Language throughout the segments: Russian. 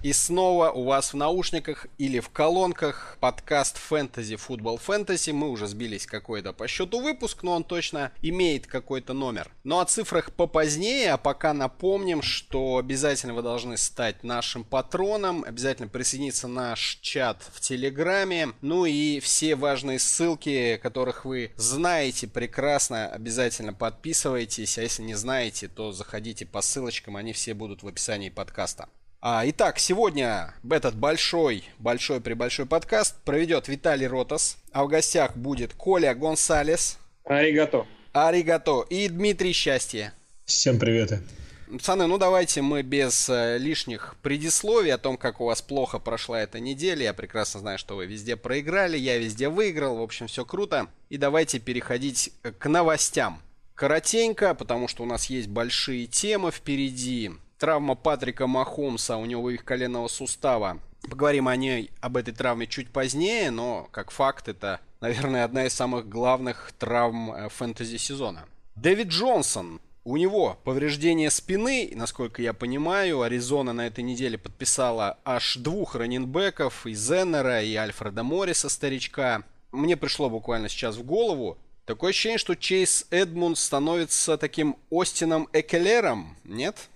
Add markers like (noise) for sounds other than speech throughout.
И снова у вас в наушниках или в колонках подкаст Fantasy Football Fantasy. Мы уже сбились какой-то по счету выпуск, но он точно имеет какой-то номер. Но о цифрах попозднее, а пока напомним, что обязательно вы должны стать нашим патроном, обязательно присоединиться на наш чат в Телеграме, ну и все важные ссылки, которых вы знаете прекрасно, обязательно подписывайтесь, а если не знаете, то заходите по ссылочкам, они все будут в описании подкаста. А, итак, сегодня этот большой, большой при большой подкаст проведет Виталий Ротас, а в гостях будет Коля Гонсалес. Аригато. Аригато. И Дмитрий Счастье. Всем привет. Пацаны, ну давайте мы без э, лишних предисловий о том, как у вас плохо прошла эта неделя. Я прекрасно знаю, что вы везде проиграли, я везде выиграл. В общем, все круто. И давайте переходить к новостям. Коротенько, потому что у нас есть большие темы впереди травма Патрика Махомса, у него их коленного сустава. Поговорим о ней, об этой травме чуть позднее, но как факт это, наверное, одна из самых главных травм э, фэнтези сезона. Дэвид Джонсон. У него повреждение спины, насколько я понимаю, Аризона на этой неделе подписала аж двух раненбеков, и Зеннера, и Альфреда Морриса, старичка. Мне пришло буквально сейчас в голову, Такое ощущение, что Чейз Эдмундс становится таким Остином Экелером, нет?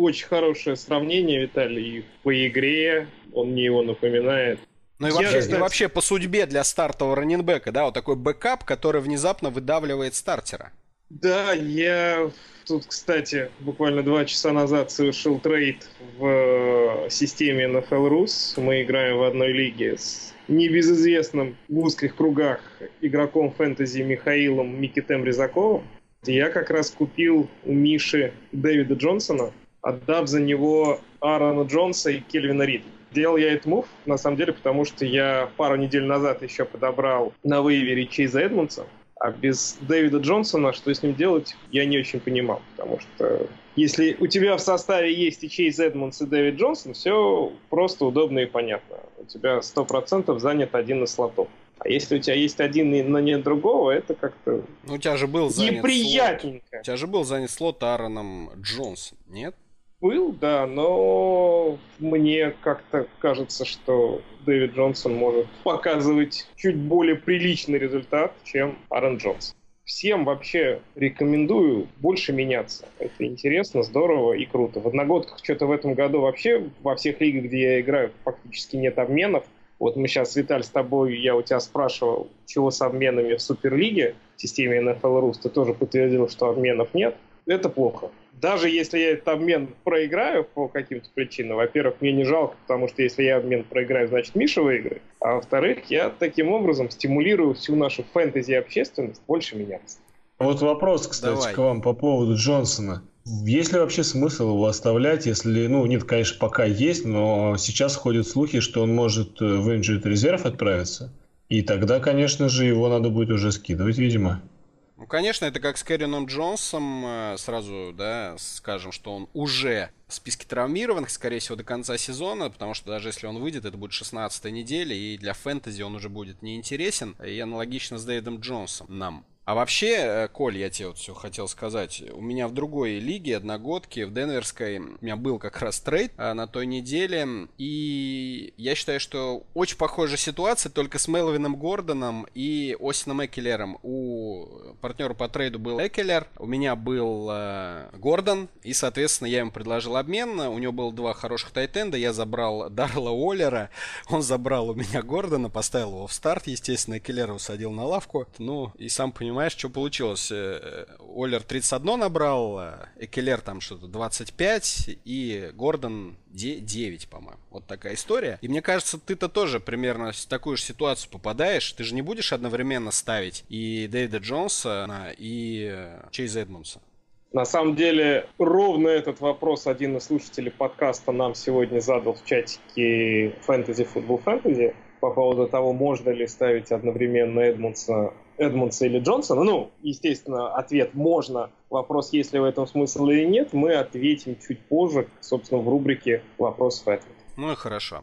Очень хорошее сравнение, Виталий, и по игре он мне его напоминает. Ну и вообще, и вообще по судьбе для стартового раннинбека, да, вот такой бэкап, который внезапно выдавливает стартера. Да, я тут, кстати, буквально два часа назад совершил трейд в э, системе NFL Rus. Мы играем в одной лиге с небезызвестным в узких кругах игроком фэнтези Михаилом Микитем Резаковым. Я как раз купил у Миши Дэвида Джонсона, отдав за него Аарона Джонса и Кельвина Рида. Делал я этот мув, на самом деле, потому что я пару недель назад еще подобрал на вейвере Чейза Эдмонса, а без Дэвида Джонсона, что с ним делать, я не очень понимал, потому что если у тебя в составе есть и Чейз Эдмонс, и Дэвид Джонсон, все просто удобно и понятно. У тебя 100% занят один из слотов. А если у тебя есть один, но нет другого, это как-то ну, у тебя же был занят неприятненько. Слот. У тебя же был занят слот Аароном Джонсон, нет? Был, да, но мне как-то кажется, что Дэвид Джонсон может показывать чуть более приличный результат, чем Аарон Джонс. Всем вообще рекомендую больше меняться. Это интересно, здорово и круто. В одногодках что-то в этом году вообще во всех лигах, где я играю, фактически нет обменов. Вот мы сейчас, Виталь, с тобой, я у тебя спрашивал, чего с обменами в Суперлиге, в системе NFL Rus, ты тоже подтвердил, что обменов нет. Это плохо. Даже если я этот обмен проиграю по каким-то причинам, во-первых, мне не жалко, потому что если я обмен проиграю, значит Миша выиграет. А во-вторых, я таким образом стимулирую всю нашу фэнтези-общественность больше меняться. Вот вопрос, кстати, Давай. к вам по поводу Джонсона. Есть ли вообще смысл его оставлять, если, ну, нет, конечно, пока есть, но сейчас ходят слухи, что он может э, в injured резерв отправиться, и тогда, конечно же, его надо будет уже скидывать, видимо. Ну, конечно, это как с Кэрином Джонсом, э, сразу, да, скажем, что он уже в списке травмированных, скорее всего, до конца сезона, потому что даже если он выйдет, это будет 16 неделя, и для фэнтези он уже будет неинтересен, и аналогично с Дэвидом Джонсом нам. А вообще, э, Коль, я тебе вот все хотел сказать. У меня в другой лиге, одногодке, в Денверской, у меня был как раз трейд а, на той неделе. И я считаю, что очень похожая ситуация, только с Мелвином Гордоном и Осином Экелером. У партнера по трейду был Экелер, у меня был э, Гордон, и, соответственно, я ему предложил обмен. У него было два хороших тайтенда, я забрал Дарла Уоллера, он забрал у меня Гордона, поставил его в старт, естественно, Экелера усадил на лавку. Ну, и сам понимаешь, понимаешь, что получилось? Э, Оллер 31 набрал, э, Экелер там что-то 25 и Гордон 9, по-моему. Вот такая история. И мне кажется, ты-то тоже примерно в такую же ситуацию попадаешь. Ты же не будешь одновременно ставить и Дэвида Джонса, и э, Чейза Эдмонса. На самом деле, ровно этот вопрос один из слушателей подкаста нам сегодня задал в чатике Fantasy Football Fantasy по поводу того, можно ли ставить одновременно Эдмонса Эдмонса или Джонсона. Ну, естественно, ответ «можно». Вопрос, есть ли в этом смысл или нет, мы ответим чуть позже, собственно, в рубрике «Вопросов и ответов». Ну и хорошо.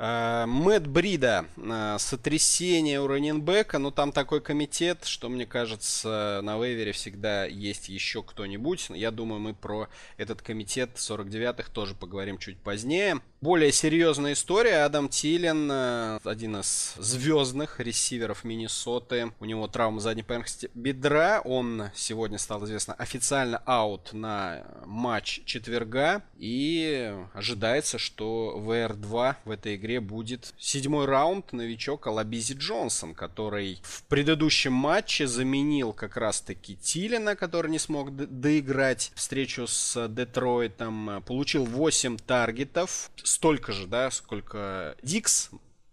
Uh, Мэтт Брида, uh, сотрясение у раненбека, но там такой комитет, что мне кажется, на вейвере всегда есть еще кто-нибудь. Я думаю, мы про этот комитет 49-х тоже поговорим чуть позднее. Более серьезная история. Адам Тилен, uh, один из звездных ресиверов Миннесоты. У него травма задней поверхности бедра. Он сегодня стал известно официально аут на матч четверга. И ожидается, что VR2 в этой игре будет седьмой раунд новичок Алабизи Джонсон, который в предыдущем матче заменил как раз-таки Тилина, который не смог доиграть встречу с Детройтом. Получил 8 таргетов, столько же, да, сколько Дикс.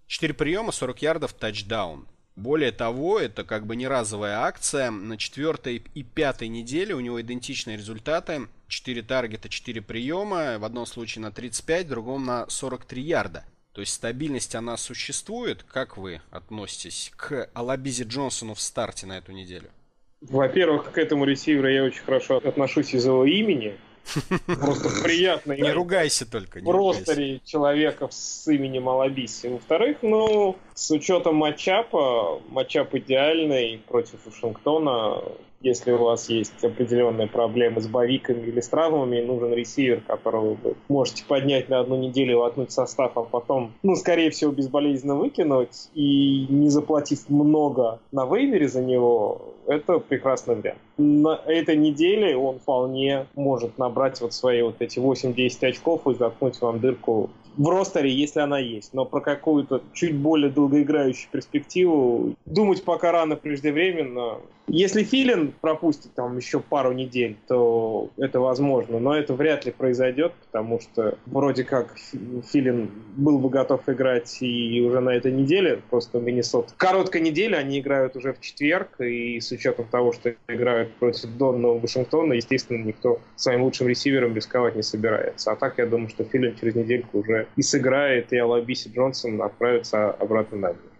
4 приема, 40 ярдов, тачдаун. Более того, это как бы не разовая акция. На четвертой и пятой неделе у него идентичные результаты. 4 таргета, 4 приема. В одном случае на 35, в другом на 43 ярда. То есть стабильность, она существует. Как вы относитесь к Алабизе Джонсону в старте на эту неделю? Во-первых, к этому ресиверу я очень хорошо отношусь из его имени. Просто приятно. Не ругайся только. В ростере человека с именем Алабиси. Во-вторых, ну, с учетом матчапа, матчап идеальный против Вашингтона, если у вас есть определенные проблемы с бовиками или с травмами, нужен ресивер, которого вы можете поднять на одну неделю, воткнуть состав, а потом, ну, скорее всего, безболезненно выкинуть и не заплатив много на вейвере за него, это прекрасный вариант. На этой неделе он вполне может набрать вот свои вот эти 8-10 очков и заткнуть вам дырку в ростере, если она есть. Но про какую-то чуть более долгоиграющую перспективу думать пока рано преждевременно. Если Филин пропустит там еще пару недель, то это возможно, но это вряд ли произойдет, потому что вроде как Филин был бы готов играть и уже на этой неделе, просто Миннесот. Короткая неделя, они играют уже в четверг, и с учетом того, что играют против Донного Вашингтона, естественно, никто своим лучшим ресивером рисковать не собирается. А так я думаю, что Филин через недельку уже и сыграет, и Алабиси Джонсон отправится обратно на мир.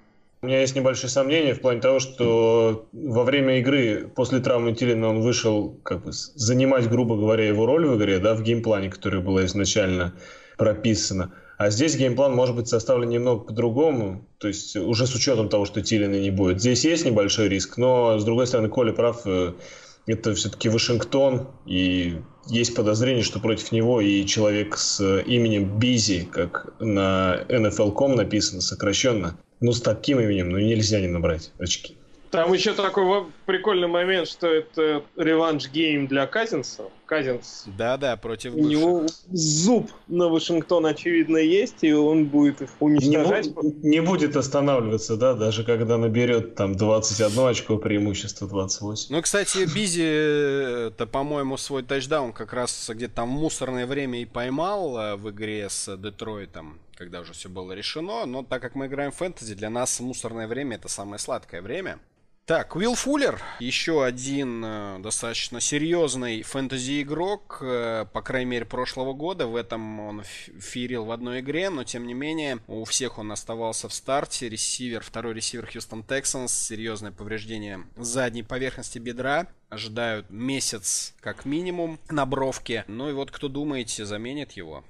У меня есть небольшие сомнения в плане того, что во время игры после травмы Тилена он вышел как бы занимать, грубо говоря, его роль в игре, да, в геймплане, который была изначально прописана. А здесь геймплан может быть составлен немного по-другому, то есть уже с учетом того, что Тилена не будет. Здесь есть небольшой риск, но, с другой стороны, Коля прав, э, это все-таки Вашингтон, и есть подозрение, что против него и человек с именем Бизи, как на NFL.com написано сокращенно, ну с таким именем, ну нельзя не набрать очки. Там еще такой прикольный момент, что это revenge game для Казинса. Казинс. Да-да, против У него зуб на Вашингтон, очевидно, есть, и он будет их уничтожать. Не, не будет останавливаться, да, даже когда наберет там 21 очко преимущества 28. Ну, кстати, Бизи, это, по-моему, свой тачдаун как раз где-то там мусорное время и поймал э, в игре с Детройтом когда уже все было решено, но так как мы играем в фэнтези, для нас мусорное время это самое сладкое время. Так, Уилл Фуллер, еще один э, достаточно серьезный фэнтези-игрок, э, по крайней мере, прошлого года. В этом он фирил в одной игре, но тем не менее, у всех он оставался в старте. Ресивер, второй ресивер Хьюстон Тексанс, серьезное повреждение задней поверхности бедра. Ожидают месяц как минимум на бровке. Ну и вот кто думаете, заменит его?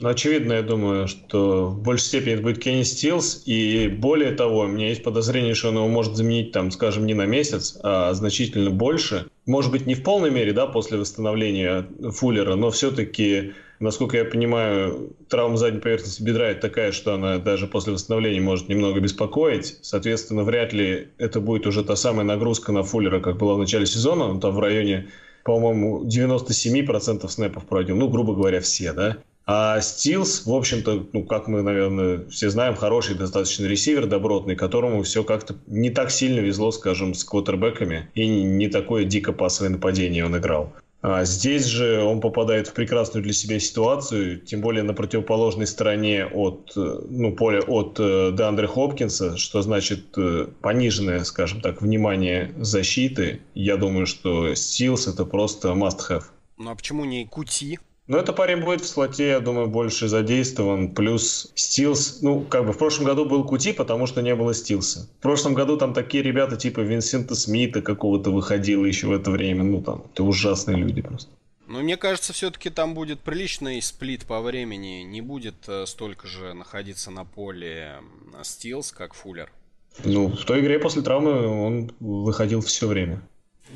Ну, очевидно, я думаю, что в большей степени это будет Кенни Стилс, и более того, у меня есть подозрение, что он его может заменить, там, скажем, не на месяц, а значительно больше. Может быть, не в полной мере, да, после восстановления Фуллера, но все-таки, насколько я понимаю, травма задней поверхности бедра это такая, что она даже после восстановления может немного беспокоить. Соответственно, вряд ли это будет уже та самая нагрузка на Фуллера, как была в начале сезона, он там в районе по-моему, 97% снэпов пройдем, ну, грубо говоря, все, да. А Стилс, в общем-то, ну, как мы, наверное, все знаем, хороший достаточно ресивер, добротный, которому все как-то не так сильно везло, скажем, с квотербеками, и не такое дико пасовое нападение он играл. А здесь же он попадает в прекрасную для себя ситуацию, тем более на противоположной стороне от ну, поля от э, Деандре Хопкинса, что значит э, пониженное, скажем так, внимание защиты. Я думаю, что Стилс это просто must-have. Ну а почему не Кути? Но это парень будет в слоте, я думаю, больше задействован. Плюс Стилс, ну, как бы в прошлом году был Кути, потому что не было Стилса. В прошлом году там такие ребята типа Винсента Смита какого-то выходило еще в это время. Ну, там, это ужасные люди просто. Но мне кажется, все-таки там будет приличный split по времени. Не будет э, столько же находиться на поле Стилс, как Фуллер. Ну, в той игре после травмы он выходил все время.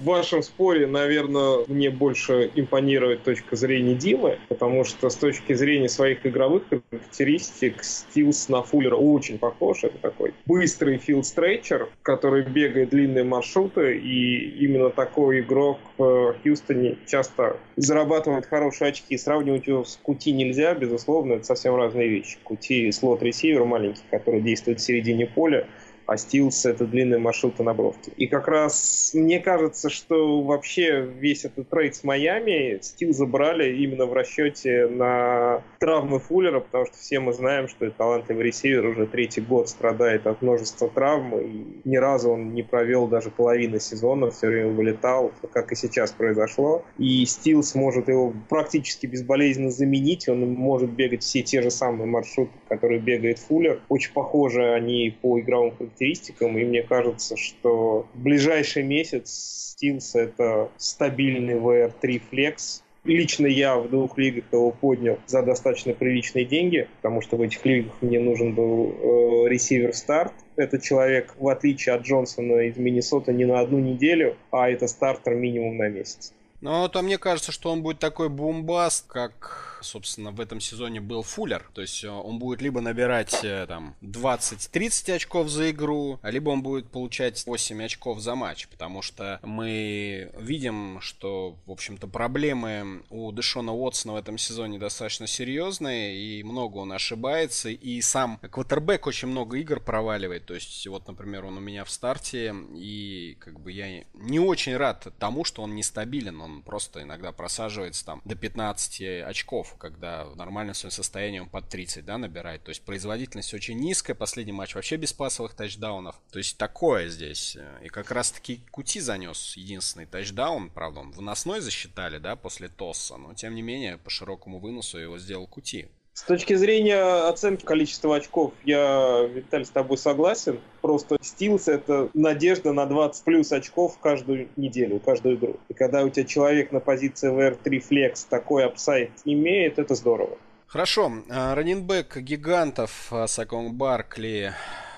В вашем споре, наверное, мне больше импонирует точка зрения Димы, потому что с точки зрения своих игровых характеристик Стилс на Фуллера очень похож. Это такой быстрый field stretcher, который бегает длинные маршруты, и именно такой игрок в Хьюстоне часто зарабатывает хорошие очки. Сравнивать его с Кути нельзя, безусловно, это совсем разные вещи. Кути слот-ресивер маленький, который действует в середине поля, а Стилс — это длинные маршруты на бровке. И как раз мне кажется, что вообще весь этот трейд с Майами Стил забрали именно в расчете на травмы Фуллера, потому что все мы знаем, что талантливый ресивер уже третий год страдает от множества травм, и ни разу он не провел даже половины сезона, все время вылетал, как и сейчас произошло. И Стил сможет его практически безболезненно заменить, он может бегать все те же самые маршруты, которые бегает Фуллер. Очень похожи они по игровым характеристикам, и мне кажется, что в ближайший месяц Steels это стабильный VR3 Flex, Лично я в двух лигах его поднял за достаточно приличные деньги, потому что в этих лигах мне нужен был э, ресивер старт. Это человек, в отличие от Джонсона из Миннесоты, не на одну неделю, а это стартер минимум на месяц. Ну, то мне кажется, что он будет такой бумбаст, как собственно, в этом сезоне был Фуллер. То есть э, он будет либо набирать э, там 20-30 очков за игру, либо он будет получать 8 очков за матч. Потому что мы видим, что, в общем-то, проблемы у Дэшона Уотсона в этом сезоне достаточно серьезные, и много он ошибается, и сам квотербек очень много игр проваливает. То есть, вот, например, он у меня в старте, и как бы я не очень рад тому, что он нестабилен. Он просто иногда просаживается там до 15 очков когда в нормальном своем состоянии он под 30, да, набирает. То есть производительность очень низкая, последний матч вообще без пасовых тачдаунов. То есть такое здесь. И как раз таки Кути занес единственный тачдаун, правда, он выносной засчитали, да, после тосса, но тем не менее по широкому выносу его сделал Кути. С точки зрения оценки количества очков, я, Виталий, с тобой согласен. Просто Стилс — это надежда на 20 плюс очков каждую неделю, каждую игру. И когда у тебя человек на позиции WR3 flex такой upside имеет, это здорово. Хорошо. А, раненбэк гигантов а, Сакон Баркли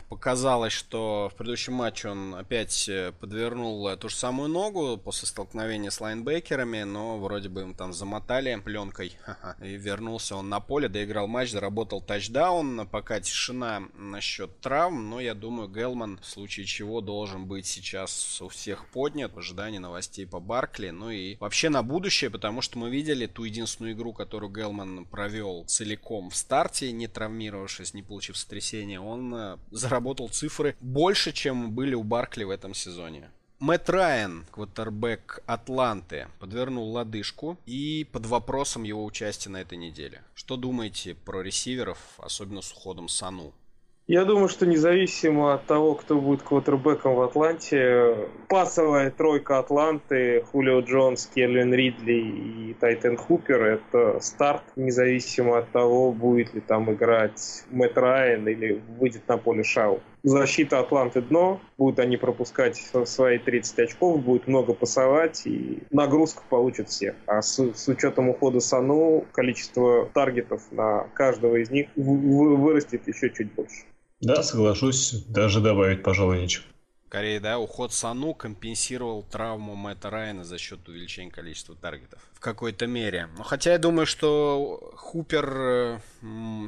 Показалось, что в предыдущем матче он опять э, подвернул ту же самую ногу после столкновения с лайнбекерами, но вроде бы им там замотали пленкой. И вернулся он на поле, доиграл матч, заработал тачдаун. Пока тишина насчет травм, но я думаю, Гелман в случае чего должен быть сейчас у всех поднят в ожидании новостей по Баркли. Ну и вообще на будущее, потому что мы видели ту единственную игру, которую Гелман провел целиком в старте, не травмировавшись, не получив сотрясения. Он э, заработал заработал цифры больше, чем были у Баркли в этом сезоне. Мэтт Райан, квотербек Атланты, подвернул лодыжку и под вопросом его участия на этой неделе. Что думаете про ресиверов, особенно с уходом Сану? Я думаю, что независимо от того, кто будет квотербеком в Атланте, пасовая тройка Атланты, Хулио Джонс, Келлен Ридли и Тайтен Хупер – это старт, независимо от того, будет ли там играть Мэтт Райан или выйдет на поле Шау. Защита Атланты дно, будут они пропускать свои 30 очков, будет много пасовать, и нагрузку получат все. А с, с учетом ухода Сану, количество таргетов на каждого из них вырастет еще чуть больше. Да, соглашусь. Даже добавить, пожалуй, нечего. Скорее, да, уход Сану компенсировал травму Мэтта Райана за счет увеличения количества таргетов. В какой-то мере. Но хотя я думаю, что Хупер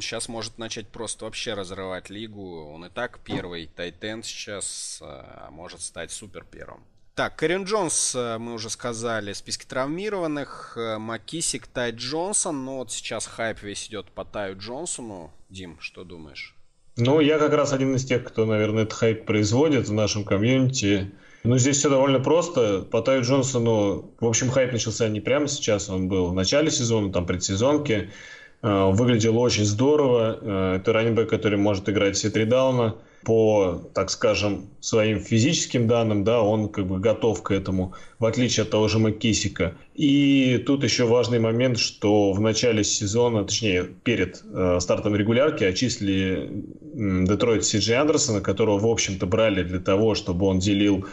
сейчас может начать просто вообще разрывать лигу. Он и так первый тайтенд сейчас, э, может стать супер первым. Так, Кэррион Джонсон, э, мы уже сказали, в списке травмированных. Э, Маккиссик, Тай Джонсон. Но вот сейчас хайп весь идет по Таю Джонсону. Дим, что думаешь? Ну, я как раз один из тех, кто, наверное, этот хайп производит в нашем комьюнити. Ну, здесь все довольно просто. По Таю Джонсону, в общем, хайп начался не прямо сейчас, он был в начале сезона, там, предсезонке. Э, выглядел очень здорово. Э, это раннингбэк, который может играть все три дауна по, так скажем, своим физическим данным, да, он как бы готов к этому, в отличие от того же Маккисика. И тут еще важный момент, что в начале сезона, точнее, перед э, стартом регулярки очислили Детройт Сиджи Андерсона, которого, в общем-то, брали для того, чтобы он делил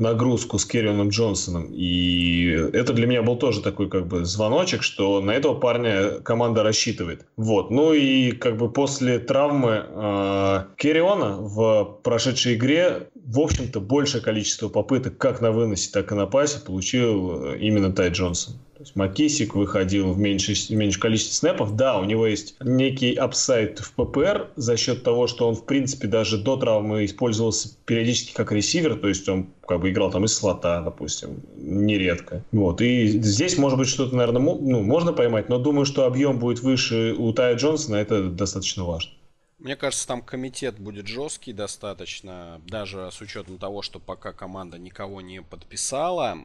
нагрузку с Керрионом Джонсоном. И это для меня был тоже такой как бы звоночек, что на этого парня команда рассчитывает. Вот. Ну и как бы после травмы э, Керриона в прошедшей игре, в общем-то, большее количество попыток как на выносе, так и на пасе получил э, именно Тай Джонсон. То есть Маккиссик выходил в меньшее, меньшее количество снэпов. Да, у него есть некий upside в PPR за счет того, что он, в принципе, даже до травмы использовался периодически как ресивер, то есть он как бы играл там из слота, допустим, нередко. Вот. И здесь, может быть, что-то, наверное, ну, можно поймать, но думаю, что объем будет выше у Тая Джонсона, это достаточно важно. Мне кажется, там комитет будет жесткий достаточно, даже с учетом того, что пока команда никого не подписала.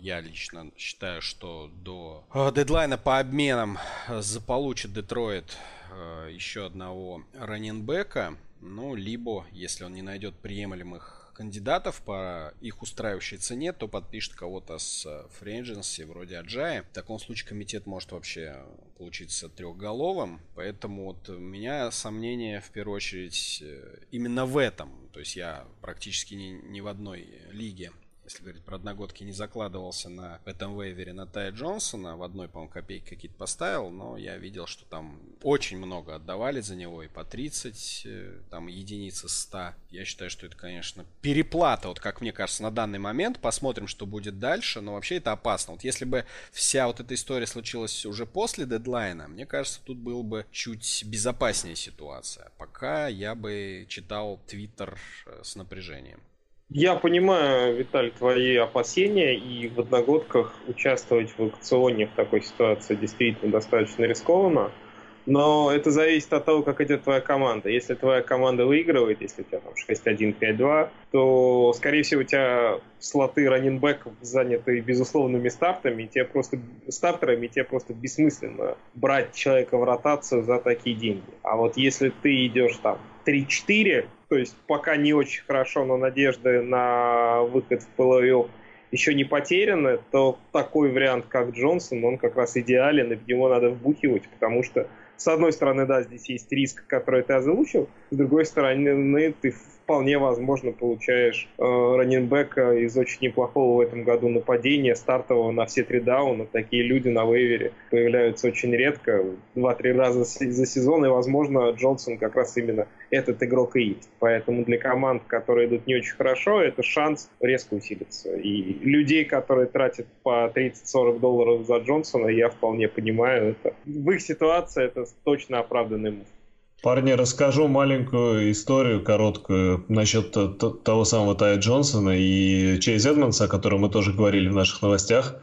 Я лично считаю, что до э, дедлайна по обменам заполучит Детройт э, еще одного раненбека. Ну, либо, если он не найдет приемлемых кандидатов по их устраивающей цене, то подпишет кого-то с френдженси вроде Аджая. В таком случае комитет может вообще получиться трехголовым. Поэтому вот у меня сомнения в первую очередь э, именно в этом. То есть я практически ни, ни в одной лиге если говорить про одногодки, не закладывался на этом вейвере на Тая Джонсона. В одной, по-моему, копейки какие-то поставил, но я видел, что там очень много отдавали за него, и по 30, э, там единицы 100. Я считаю, что это, конечно, переплата, вот как мне кажется, на данный момент. Посмотрим, что будет дальше, но вообще это опасно. Вот если бы вся вот эта история случилась уже после дедлайна, мне кажется, тут был бы чуть безопаснее ситуация. Пока я бы читал твиттер э, с напряжением. Я понимаю, Виталий, твои опасения, и в одногодках участвовать в аукционе в такой ситуации действительно достаточно рискованно. Но это зависит от того, как идет твоя команда. Если твоя команда выигрывает, если у тебя там 6-1, 5-2, то, скорее всего, у тебя слоты раненбеков заняты безусловными стартами, и тебе просто стартерами, и тебе просто бессмысленно брать человека в ротацию за такие деньги. А вот если ты идешь там 3-4, то есть пока не очень хорошо, но надежды на выход в плей-офф еще не потеряны, то такой вариант, как Джонсон, он как раз идеален, и в него надо вбухивать, потому что, с одной стороны, да, здесь есть риск, который ты озвучил, с другой стороны, ты вполне возможно получаешь э, раненбека из очень неплохого в этом году нападения, стартового на все три дауна. Такие люди на вейвере появляются очень редко, два-три раза за сезон, и, возможно, Джонсон как раз именно этот игрок и есть. Поэтому для команд, которые идут не очень хорошо, это шанс резко усилиться. И людей, которые тратят по 30-40 долларов за Джонсона, я вполне понимаю, это в их ситуации это точно оправданный мув. Парни, расскажу маленькую историю короткую насчет того самого Тая Джонсона и Чейз Эдмонса, о котором мы тоже говорили в наших новостях.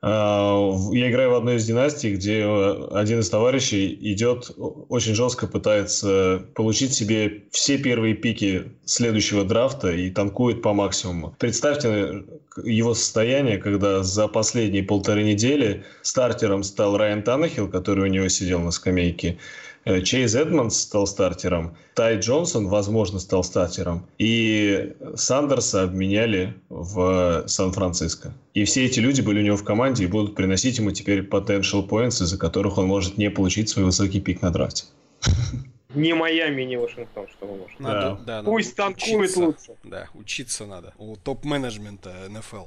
А, я играю в одной из династий, где один из товарищей идет, очень жестко пытается получить себе все первые пики следующего драфта и танкует по максимуму. Представьте его состояние, когда за последние полторы недели стартером стал Райан Таннехилл, который у него сидел на скамейке, Э, Чейз Эдмонс стал стартером, Тай Джонсон, возможно, стал стартером, и Сандерса обменяли в Сан-Франциско. И все эти люди были у него в команде и будут приносить ему теперь potential points, из-за которых он может не получить свой высокий пик на драфте. Не Майами, не Вашингтон, что вы можете. Надо, да. Да, Пусть танкует лучше. Да, учиться надо. У топ-менеджмента НФЛ.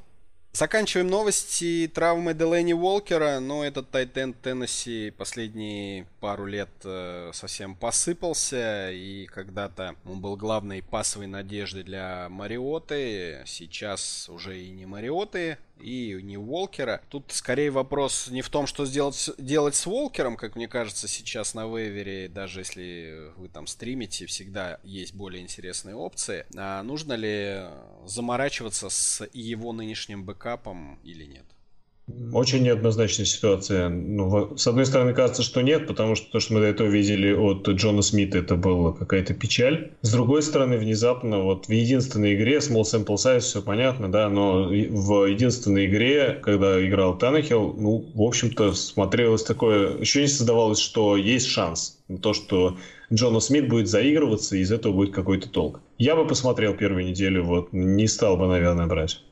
Заканчиваем новости травмы Делэни Уолкера. Но этот Тайтен Теннесси последние пару лет э, совсем посыпался. И когда-то он был главной пасовой надеждой для Мариоты. Сейчас уже и не Мариоты и не Уолкера. Тут скорее вопрос не в том, что сделать, делать с Уолкером, как мне кажется, сейчас на вейвере, даже если вы там стримите, всегда есть более интересные опции. А нужно ли заморачиваться с его нынешним бэкапом или нет? Очень неоднозначная ситуация. Ну, с одной стороны, кажется, что нет, потому что то, что мы до этого видели от Джона Смита, это была какая-то печаль. С другой стороны, внезапно, вот в единственной игре, small sample size, все понятно, да, но в единственной игре, когда играл Танахил, ну, в общем-то, смотрелось такое, еще не создавалось, что есть шанс на то, что Джона Смит будет заигрываться, и из этого будет какой-то толк. Я бы посмотрел первую неделю, вот, не стал бы, наверное, брать.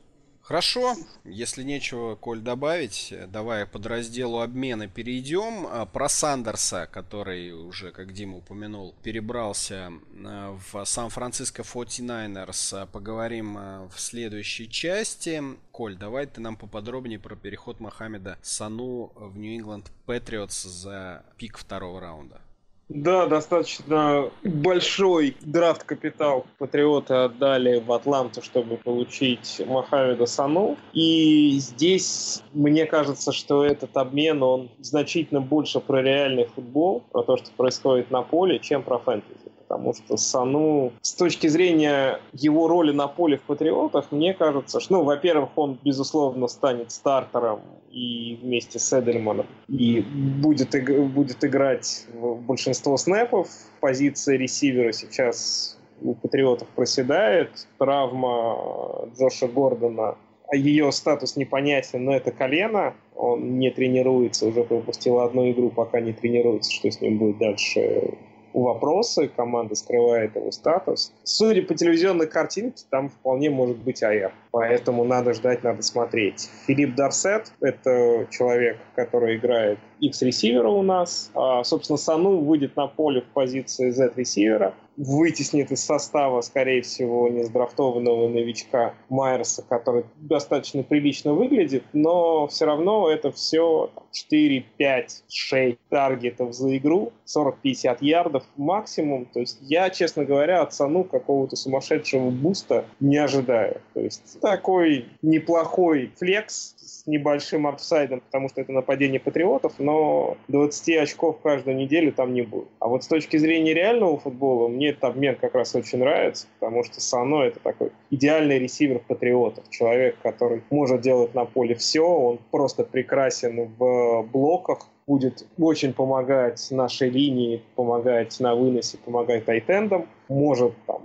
Хорошо, если нечего, Коль, добавить, давай под разделу обмена перейдем. А, про Сандерса, который уже, как Дима упомянул, перебрался а, в Сан-Франциско 49ers, а, поговорим в следующей части. Коль, давай ты нам поподробнее про переход Мохаммеда Сану в Нью-Ингланд Патриотс за пик второго раунда. Да, достаточно большой драфт-капитал патриоты отдали в Атланту, чтобы получить Мохаммеда Сану. И здесь мне кажется, что этот обмен, он значительно больше про реальный футбол, про то, что происходит на поле, чем про фэнтези потому что Сану с точки зрения его роли на поле в Патриотах, мне кажется, что, ну, во-первых, он, безусловно, станет стартером и вместе с Эдельманом и будет, будет играть большинство снэпов. Позиция ресивера сейчас у Патриотов проседает. Травма Джоша Гордона а ее статус непонятен, но это колено, он не тренируется, уже пропустил одну игру, пока не тренируется, что с ним будет дальше вопросы, команда скрывает его статус. Судя по телевизионной картинке, там вполне может быть АР. Поэтому надо ждать, надо смотреть. Филипп Дарсет — это человек, который играет X-ресивера у нас. А, собственно, Сану выйдет на поле в позиции Z-ресивера вытеснит из состава, скорее всего, нездрафтованного новичка Майерса, который достаточно прилично выглядит, но все равно это все 4, 5, 6 таргетов за игру, 40-50 ярдов максимум. То есть я, честно говоря, от Сану какого-то сумасшедшего буста не ожидаю. То есть такой неплохой flex с небольшим апсайдом, потому что это нападение патриотов, но 20 очков каждую неделю там не будет. А вот с точки зрения реального футбола, мне этот обмен как раз очень нравится, потому что Сану это такой идеальный ресивер патриотов. Человек, который может делать на поле все, он просто прекрасен в блоках, будет очень помогать нашей линии, помогать на выносе, помогать тайтендам, может там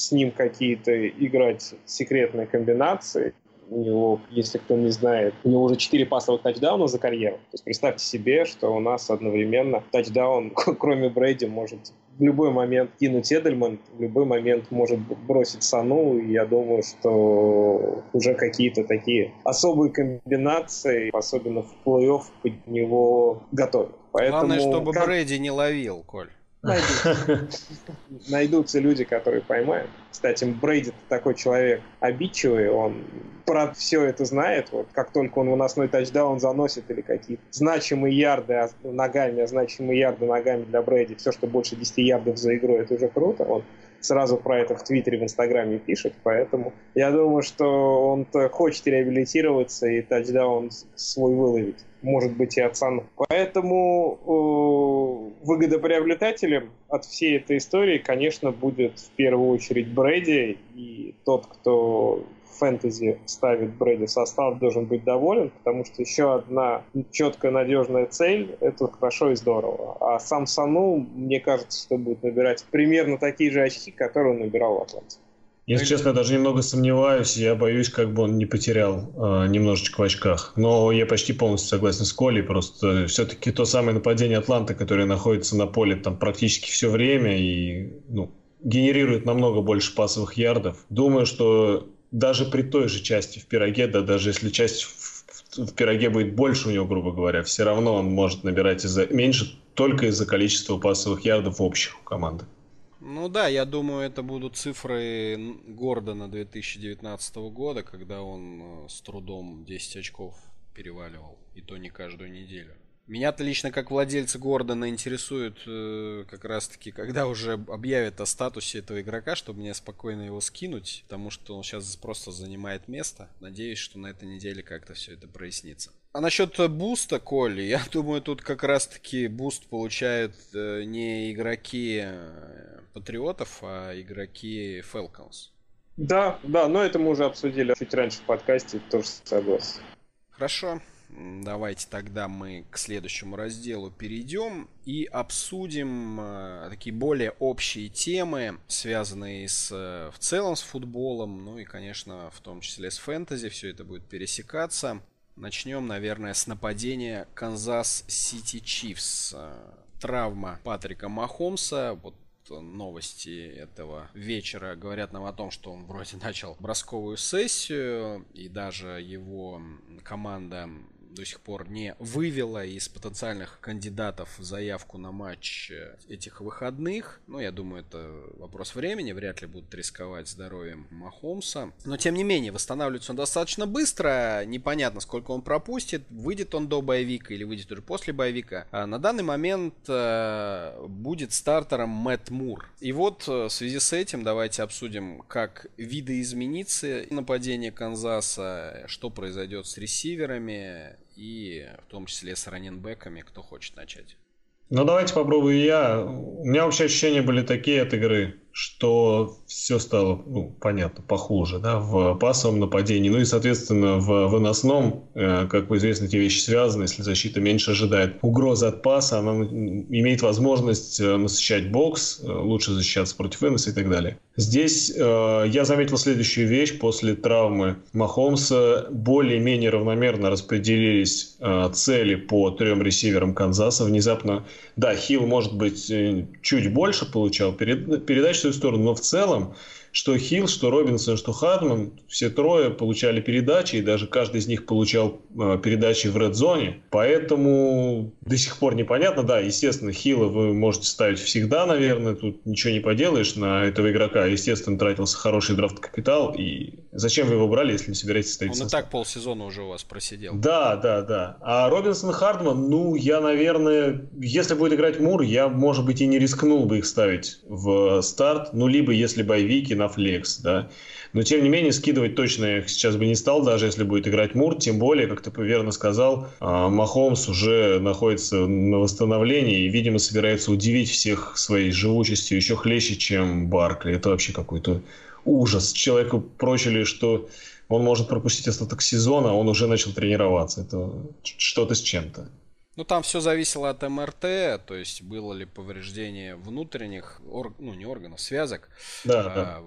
с ним какие-то играть секретные комбинации у него, если кто не знает, у него уже 4 пасовых тачдауна за карьеру. То есть представьте себе, что у нас одновременно тачдаун, (laughs) кроме Брэди, может в любой момент кинуть Эдельман, в любой момент может бросить Сану, и я думаю, что уже какие-то такие особые комбинации, особенно в плей-офф, под него готовят. Поэтому, Главное, чтобы как... Брэди не ловил, Коль. (laughs) Найдутся. Люди, которые поймают. Кстати, Брейди такой человек обидчивый, он про все это знает. Вот как только он выносной тачдаун заносит или какие-то значимые ярды ногами, а значимые ярды ногами для Брейди, все, что больше 10 ярдов за игру, это уже круто. Он сразу про это в Твиттере, в Инстаграме пишет, поэтому я думаю, что он хочет реабилитироваться и тачдаун свой выловить может быть и от Сану. Поэтому э, выгодоприобретателем от всей этой истории, конечно, будет в первую очередь Брэди, и тот, кто фэнтези ставит Брэди в состав, должен быть доволен, потому что еще одна четкая надежная цель — это хорошо и здорово. А сам Сану, мне кажется, что будет набирать примерно такие же очки, которые он набирал в Атланте. Если честно, даже немного сомневаюсь, я боюсь, как бы он не потерял э, немножечко в очках. Но я почти полностью согласен с Колей, просто все-таки то самое нападение Атланты, которое находится на поле там практически все время и ну, генерирует намного больше пасовых ярдов. Думаю, что даже при той же части в пироге, да даже если часть в, в, в пироге будет больше у него, грубо говоря, все равно он может набирать из-за меньше только из-за количества пасовых ярдов общих у команды. Ну да, я думаю, это будут цифры Гордона 2019 года, когда он э, с трудом 10 очков переваливал, и то не каждую неделю. Меня-то лично как владельца Гордона интересует э, как раз-таки, когда уже объявят о статусе этого игрока, чтобы мне спокойно его скинуть, потому что он сейчас просто занимает место. Надеюсь, что на этой неделе как-то все это прояснится. А насчет буста, Коли, я думаю, тут как раз-таки буст получают э, не игроки э, Патриотов, а игроки Falcons. Да, да, но это мы уже обсудили чуть раньше в подкасте, тоже согласен. Хорошо. Давайте тогда мы к следующему разделу перейдем и обсудим э, такие более общие темы, связанные с, э, в целом с футболом, ну и, конечно, в том числе с фэнтези. Все это будет пересекаться. Начнем, наверное, с нападения Канзас Сити Чифс. Травма Патрика Махомса. Вот новости этого вечера говорят нам о том, что он вроде начал бросковую сессию, и даже его команда до сих пор не вывела из потенциальных кандидатов заявку на матч э, этих выходных. Ну, я думаю, это вопрос времени. Вряд ли будут рисковать здоровьем Махомса. Но, тем не менее, восстанавливается он достаточно быстро. Непонятно, сколько он пропустит. Выйдет он до боевика или выйдет уже после боевика. А на данный момент э, будет стартером Мэтт Мур. И вот э, в связи с этим давайте обсудим, как видоизменится нападение Канзаса, что произойдет с ресиверами и в том числе с раненбеками, кто хочет начать. Ну, давайте попробую я. У меня вообще ощущения были такие от игры, что все стало, ну, понятно, похуже, да, в пасовом нападении, ну и, соответственно, в выносном, э, как известно, эти вещи связаны, если защита меньше ожидает угрозы от паса, она имеет возможность э, насыщать бокс, э, лучше защищаться против выноса и так далее. Здесь э, я заметил следующую вещь. После травмы Махомса более-менее равномерно распределились э, цели по трем ресиверам Канзаса. Внезапно, да, Хилл, может быть, чуть больше получал перед, передач свою сторону, но в целом что Хилл, что Робинсон, что Хартман, все трое получали передачи, и даже каждый из них получал э, передачи в red-зоне. Поэтому до сих пор непонятно. Да, естественно, Хилла вы можете ставить всегда, наверное, тут ничего не поделаешь на этого игрока. Естественно, тратился хороший драфт-капитал, и зачем вы его брали, если не собираетесь ставить Он состав? и так полсезона уже у вас просидел. Да, да, да. А Робинсон Хартман, ну, я, наверное, если будет играть Мур, я, может быть, и не рискнул бы их ставить в старт, ну, либо если боевики на флекс, да. Но, тем не менее, скидывать точно я их сейчас бы не стал, даже если будет играть Мур. Тем более, как ты верно сказал, а, Махомс уже находится на восстановлении и, видимо, собирается удивить всех своей живучестью еще хлеще, чем Баркли. Это вообще какой-то ужас. Человеку прочили, что он может пропустить остаток сезона, а он уже начал тренироваться. Это что-то с чем-то. Ну, там все зависело от МРТ, то есть было ли повреждение внутренних, ор... ну, не органов, связок. Да, а, да.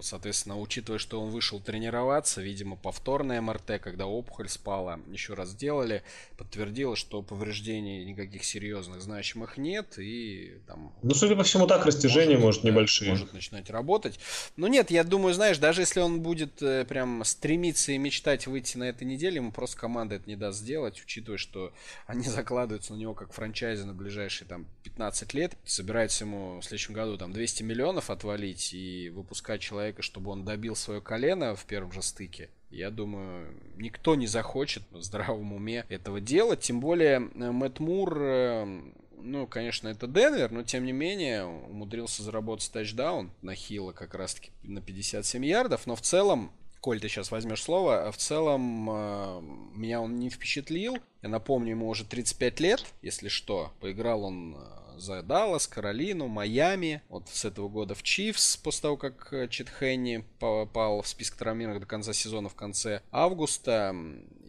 Соответственно, учитывая, что он вышел тренироваться, видимо, повторное МРТ, когда опухоль спала, еще раз сделали, подтвердило, что повреждений никаких серьезных значимых нет, и там... Ну, судя по всему, так, растяжения, может, может небольшие. Может начинать работать. Но нет, я думаю, знаешь, даже если он будет э, прям стремиться и мечтать выйти на этой неделе, ему просто команда это не даст сделать, учитывая, что они (laughs) закладывают закладываются на него как франчайзы на ближайшие там 15 лет. Собирается ему в следующем году там 200 миллионов отвалить и выпускать человека, чтобы он добил свое колено в первом же стыке. Я думаю, никто не захочет в здравом уме этого делать. Тем более э, Мэтт Мур, э, ну, конечно, это Денвер, но тем не менее умудрился заработать тачдаун на Хила как раз-таки на 57 ярдов. Но в целом Коль, ты сейчас возьмешь слово. В целом, э, меня он не впечатлил. Я напомню, ему уже 35 лет, если что. Поиграл он э, за Даллас, Каролину, Майами. Вот с этого года в Чивс, после того, как э, Чит Хенни попал в список травмированных до конца сезона в конце августа.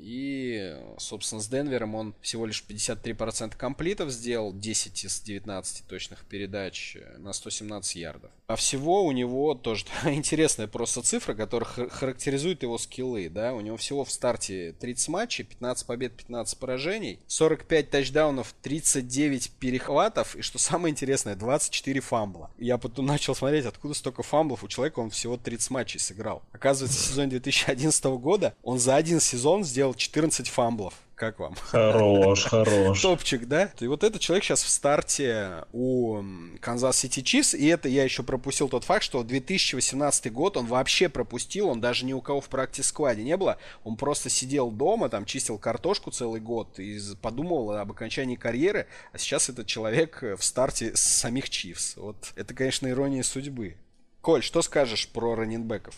И, собственно, с Денвером он всего лишь 53% комплитов сделал, 10 из 19 точных передач на 117 ярдов. А всего у него тоже (laughs) интересная просто цифра, которая характеризует его скиллы. Да? У него всего в старте 30 матчей, 15 побед, 15 поражений, 45 тачдаунов, 39 перехватов и, что самое интересное, 24 фамбла. Я потом начал смотреть, откуда столько фамблов. У человека он всего 30 матчей сыграл. Оказывается, в сезоне 2011 года он за один сезон сделал 14 фамблов. Как вам? Хорош, (laughs) хорош. Топчик, да? И вот этот человек сейчас в старте у Канзас Сити Чифс, и это я еще пропустил тот факт, что 2018 год он вообще пропустил, он даже ни у кого в practice squad е не было, он просто сидел дома, там чистил картошку целый год и подумал об окончании карьеры, а сейчас этот человек в старте самих Чифс. Вот это, конечно, ирония судьбы. Коль, что скажешь про раннингбеков?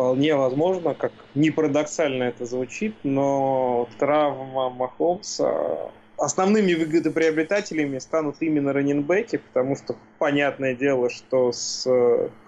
Вполне возможно, как не парадоксально это звучит, но травма Махомса основными выгодоприобретателями станут именно раннингбеки, потому что понятное дело, что с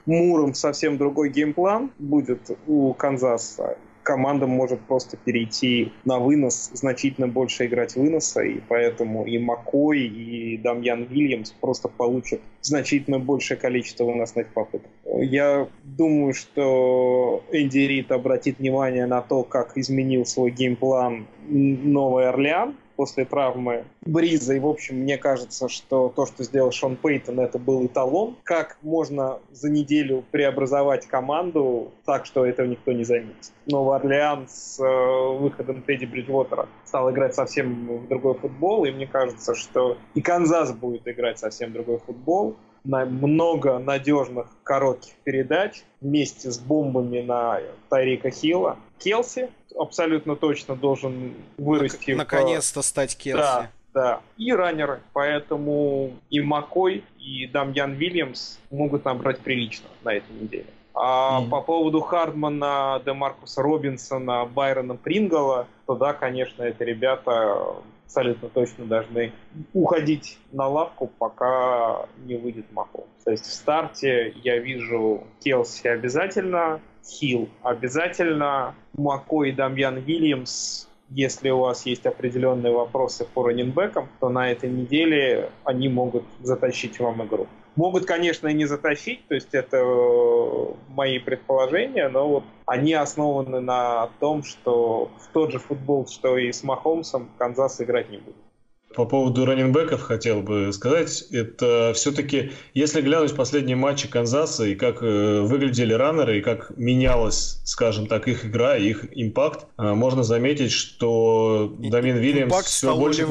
Муром совсем другой game plan будет у Канзаса команда может просто перейти на вынос, значительно больше играть выноса, и поэтому и Маккой, и Дамьян Вильямс просто получат значительно большее количество выносных попыток. Я думаю, что Энди Рид обратит внимание на то, как изменил свой game plan Новый Орлеан, после травмы Бриза. И, в общем, мне кажется, что то, что сделал Шон Пейтон, это был эталон. Как можно за неделю преобразовать команду так, что этого никто не заметит. Новый Орлеан с э, выходом Тедди Бриджвотера стал играть совсем в другой футбол, и мне кажется, что и Канзас будет играть совсем другой футбол на много надежных коротких передач вместе с бомбами на Тарика Хилла. Келси абсолютно точно должен вырасти. Наконец-то в... стать Келси. Да, да. И раннеры. Поэтому и Макой, и Дамьян Вильямс могут набрать прилично на этой неделе. А mm. по поводу Хардмана, Демаркуса Робинсона, Байрона Прингала, то да, конечно, эти ребята абсолютно точно должны уходить на лавку, пока не выйдет Махом. То есть в старте я вижу Келси обязательно, Хилл обязательно, Мако и Дамьян Вильямс если у вас есть определенные вопросы по раненбекам, то на этой неделе они могут затащить вам игру. Могут, конечно, и не затащить, то есть это э, мои предположения, но вот они основаны на том, что в тот же футбол, что и с Махомсом, Канзас играть не будет. По поводу раненбеков хотел бы сказать, это все-таки, если глянуть последние матчи Канзаса и как э, выглядели раннеры, и как менялась, скажем так, их игра, их импакт, э, можно заметить, что Дамин Вильямс все больше,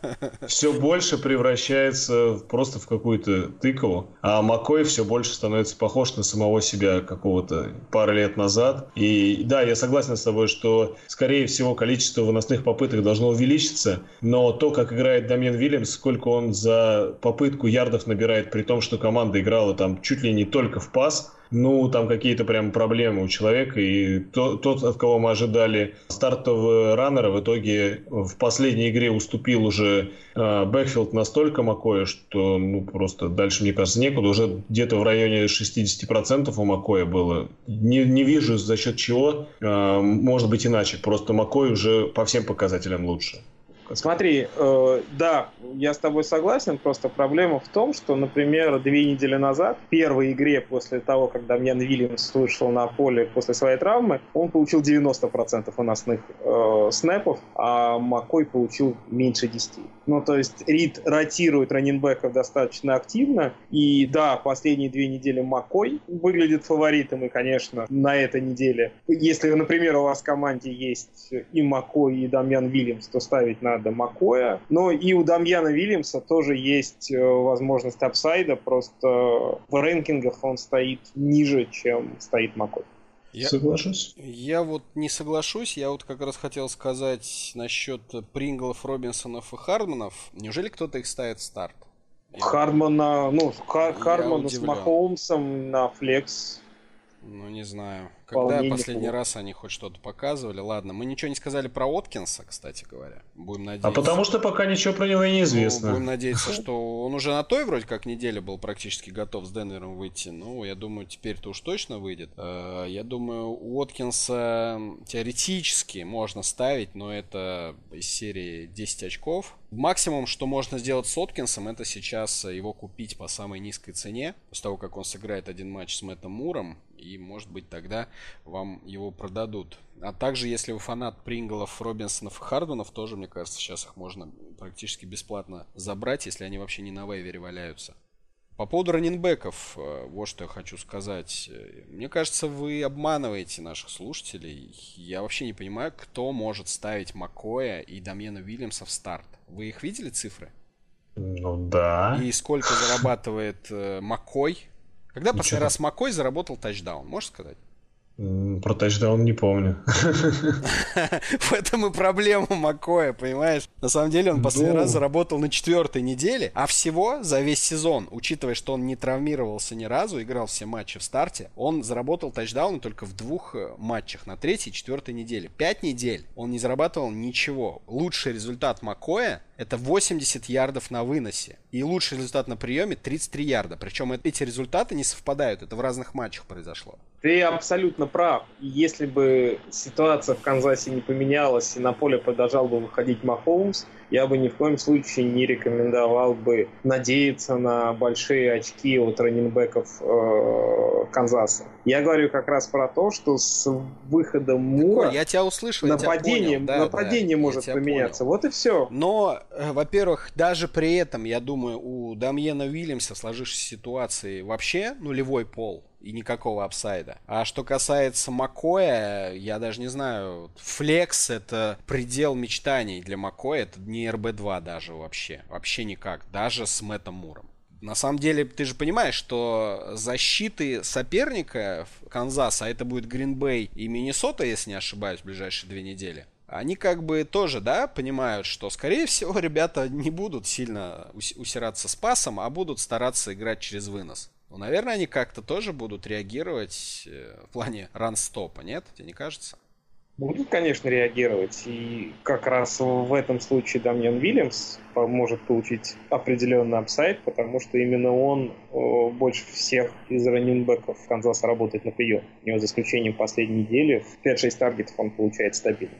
(laughs) все больше превращается просто в какую-то тыкву, а Маккой все больше становится похож на самого себя какого-то пару лет назад. И да, я согласен с тобой, что, скорее всего, количество выносных попыток должно увеличиться, но то, как играет Дамьен Вильямс, сколько он за попытку ярдов набирает, при том, что команда играла там чуть ли не только в пас, ну, там какие-то прям проблемы у человека, и то, тот, от кого мы ожидали стартового раннера, в итоге в последней игре уступил уже э, бэкфилд настолько Маккоя, что, ну, просто дальше, мне кажется, некуда, уже где-то в районе 60% у Маккоя было. Не, не вижу, за счет чего, э, может быть иначе, просто Макой уже по всем показателям лучше. Смотри, э, да, я с тобой согласен, просто проблема в том, что, например, две недели назад, в первой игре после того, когда Дамьян Вильямс вышел на поле после своей травмы, он получил 90% выносных э, снэпов, а Макой получил меньше 10. Ну, то есть Рид ротирует раненбеков достаточно активно, и да, последние две недели Макой выглядит фаворитом, и, конечно, на этой неделе, если, например, у вас в команде есть и Макой, и Дамьян Вильямс, то ставить на до Макоя. Но и у Дамьяна Вильямса тоже есть э, возможность апсайда, просто в рэнкингах он стоит ниже, чем стоит Макой. Я, Соглашусь. Я вот не соглашусь. Я вот как раз хотел сказать насчет Принглов, Робинсонов и Хардманов. Неужели кто-то их ставит в старт? Хардмана, ну, Хар, Хардмана с Махоумсом на флекс. Ну, не знаю. Когда последний раз они хоть что-то показывали? Ладно, мы ничего не сказали про Откинса, кстати говоря. Будем а надеяться. А потому что пока ничего про него не известно. Ну, будем надеяться, что он уже на той вроде как неделе был практически готов с Денвером выйти. Ну, я думаю, теперь-то уж точно выйдет. Э, я думаю, у Откинса теоретически можно ставить, но это из серии 10 очков. Максимум, что можно сделать с Откинсом, это сейчас его купить по самой низкой цене. После того, как он сыграет один матч с Мэттом Муром. И, может быть, тогда вам его продадут. А также, если вы фанат Принглов, Робинсонов и Харденов, тоже, мне кажется, сейчас их можно практически бесплатно забрать, если они вообще не на вейвере валяются. По поводу раненбеков, э, вот что я хочу сказать. Мне кажется, вы обманываете наших слушателей. Я вообще не понимаю, кто может ставить Макоя и Дамьена Уильямса в старт. Вы их видели цифры? Ну да. И сколько зарабатывает э, Макой? Когда Ничего. последний раз Макой заработал тачдаун, можешь сказать? Про тачдаун не помню. (laughs) В этом и проблема Макоя, понимаешь? На самом деле он последний ну... раз заработал на четвертой неделе, а всего за весь сезон, учитывая, что он не травмировался ни разу, играл все матчи в старте, он заработал тачдауны только в двух э, матчах, на третьей и четвертой неделе. Пять недель он не зарабатывал ничего. Лучший результат Макоя это 80 ярдов на выносе. И лучший результат на приеме 33 ярда. Причем эти результаты не совпадают. Это в разных матчах произошло. Ты абсолютно прав. Если бы ситуация в Канзасе не поменялась и на поле продолжал бы выходить Махоумс, я бы ни в коем случае не рекомендовал бы надеяться на большие очки от раненбеков э, Канзаса. Я говорю как раз про то, что с выходом Мура... я тебя услышал, нападение, я тебя понял. нападение да, может поменяться. Понял. Вот и все. Но, э, во-первых, даже при этом, я думаю, у Дамьена Уильямса в сложившейся ситуации вообще нулевой пол и никакого апсайда. А что касается Макоя, я даже не знаю, флекс это предел мечтаний для Макоя, это не РБ-2 даже вообще, вообще никак, даже с Мэттом Муром. На самом деле, ты же понимаешь, что защиты соперника Канзаса, а это будет Гринбей и Миннесота, если не ошибаюсь, в ближайшие две недели, они как бы тоже, да, понимают, что, скорее всего, ребята не будут сильно усираться с пасом, а будут стараться играть через вынос. Ну, наверное, они как-то тоже будут реагировать э, в плане run-stop а, нет? Тебе не кажется? Будут, конечно, реагировать. И как раз в этом случае Дамьян Вильямс может получить определенный upside, потому что именно он больше всех из running back ов Канзаса работает на прием. У него за исключением последней недели в 5-6 target ов он получает стабильно.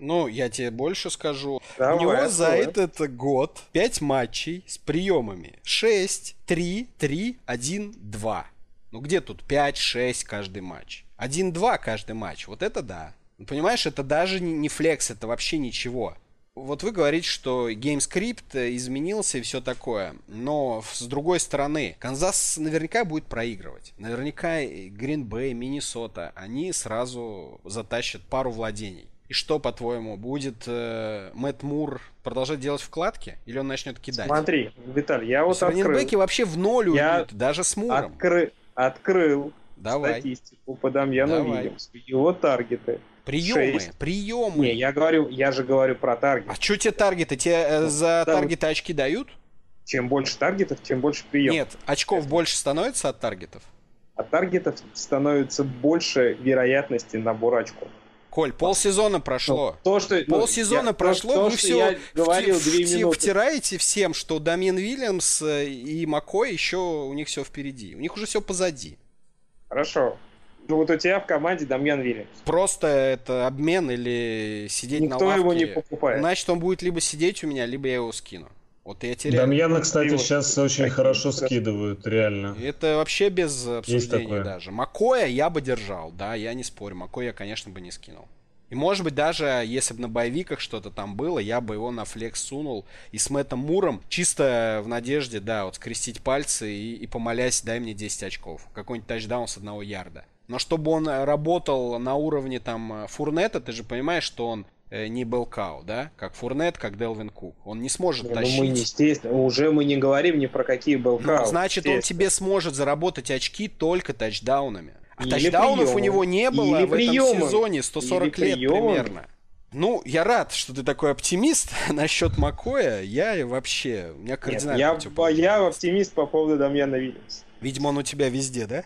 Ну, я тебе больше скажу. Давай, У него за этот год 5 матчей с приемами. 6, 3, 3, 1, 2. Ну где тут 5, 6 каждый матч? 1-2 каждый матч. Вот это да. Понимаешь, это даже не, не flex, это вообще ничего. Вот вы говорите, что game script изменился и все такое. Но с другой стороны, Канзас наверняка будет проигрывать. Наверняка Гринбей, Миннесота, они сразу затащат пару владений. И что, по-твоему, будет э, Мэтт Мур продолжать делать вкладки? Или он начнет кидать? Смотри, Виталий, я вот открыл. Раненбеки вообще в ноль я уйдут, даже с Муром. Откры... Открыл Давай. статистику по Дамьяну. Вильямсу. Его таргеты. Приемы, 6. приемы. Не, я говорю, я же говорю про таргет. А что тебе таргеты? Тебе э, за Таргет. таргеты очки дают? Чем больше таргетов, тем больше приемов. Нет, очков Это. больше становится от таргетов? От таргетов становится больше вероятности набора очков. Коль, полсезона прошло. Ну, то, что, ну, полсезона я, прошло, то, вы все говорил в, две минуты. втираете всем, что Дамин Вильямс э, и Макой еще у них все впереди. У них уже все позади. Хорошо. Ну вот у тебя в команде Дамьян Вильямс. Просто это обмен или сидеть Никто на лавке. его не покупает. Значит, он будет либо сидеть у меня, либо я его скину. Вот я теряю. Дамьяна, кстати, сейчас очень хорошо скидывают, реально. Это вообще без обсуждений даже. Макоя я бы держал, да, я не спорю. Макоя я, конечно, бы не скинул. И может быть даже, если бы на боевиках что-то там было, я бы его на флекс сунул и с Мэттом Муром, чисто в надежде, да, вот скрестить пальцы и, и помолясь, дай мне 10 очков. Какой-нибудь тачдаун с одного ярда. Но чтобы он работал на уровне там Фурнета, ты же понимаешь, что он Э, не Белкау, да, как Фурнет, как Делвин Кук. Он не сможет ну, тащить. Мы не, естественно, уже мы не говорим ни про какие Белкау. Ну, значит, он тебе сможет заработать очки только тачдаунами. А Или тачдаунов приемом. у него не было Или в приемом. этом сезоне 140 Или лет приемом. примерно. Ну, я рад, что ты такой оптимист (laughs) насчет Макоя. Я вообще, у меня кардинально Нет, я, я оптимист по поводу Дамьяна Вильямса. Видимо, он у тебя везде, да?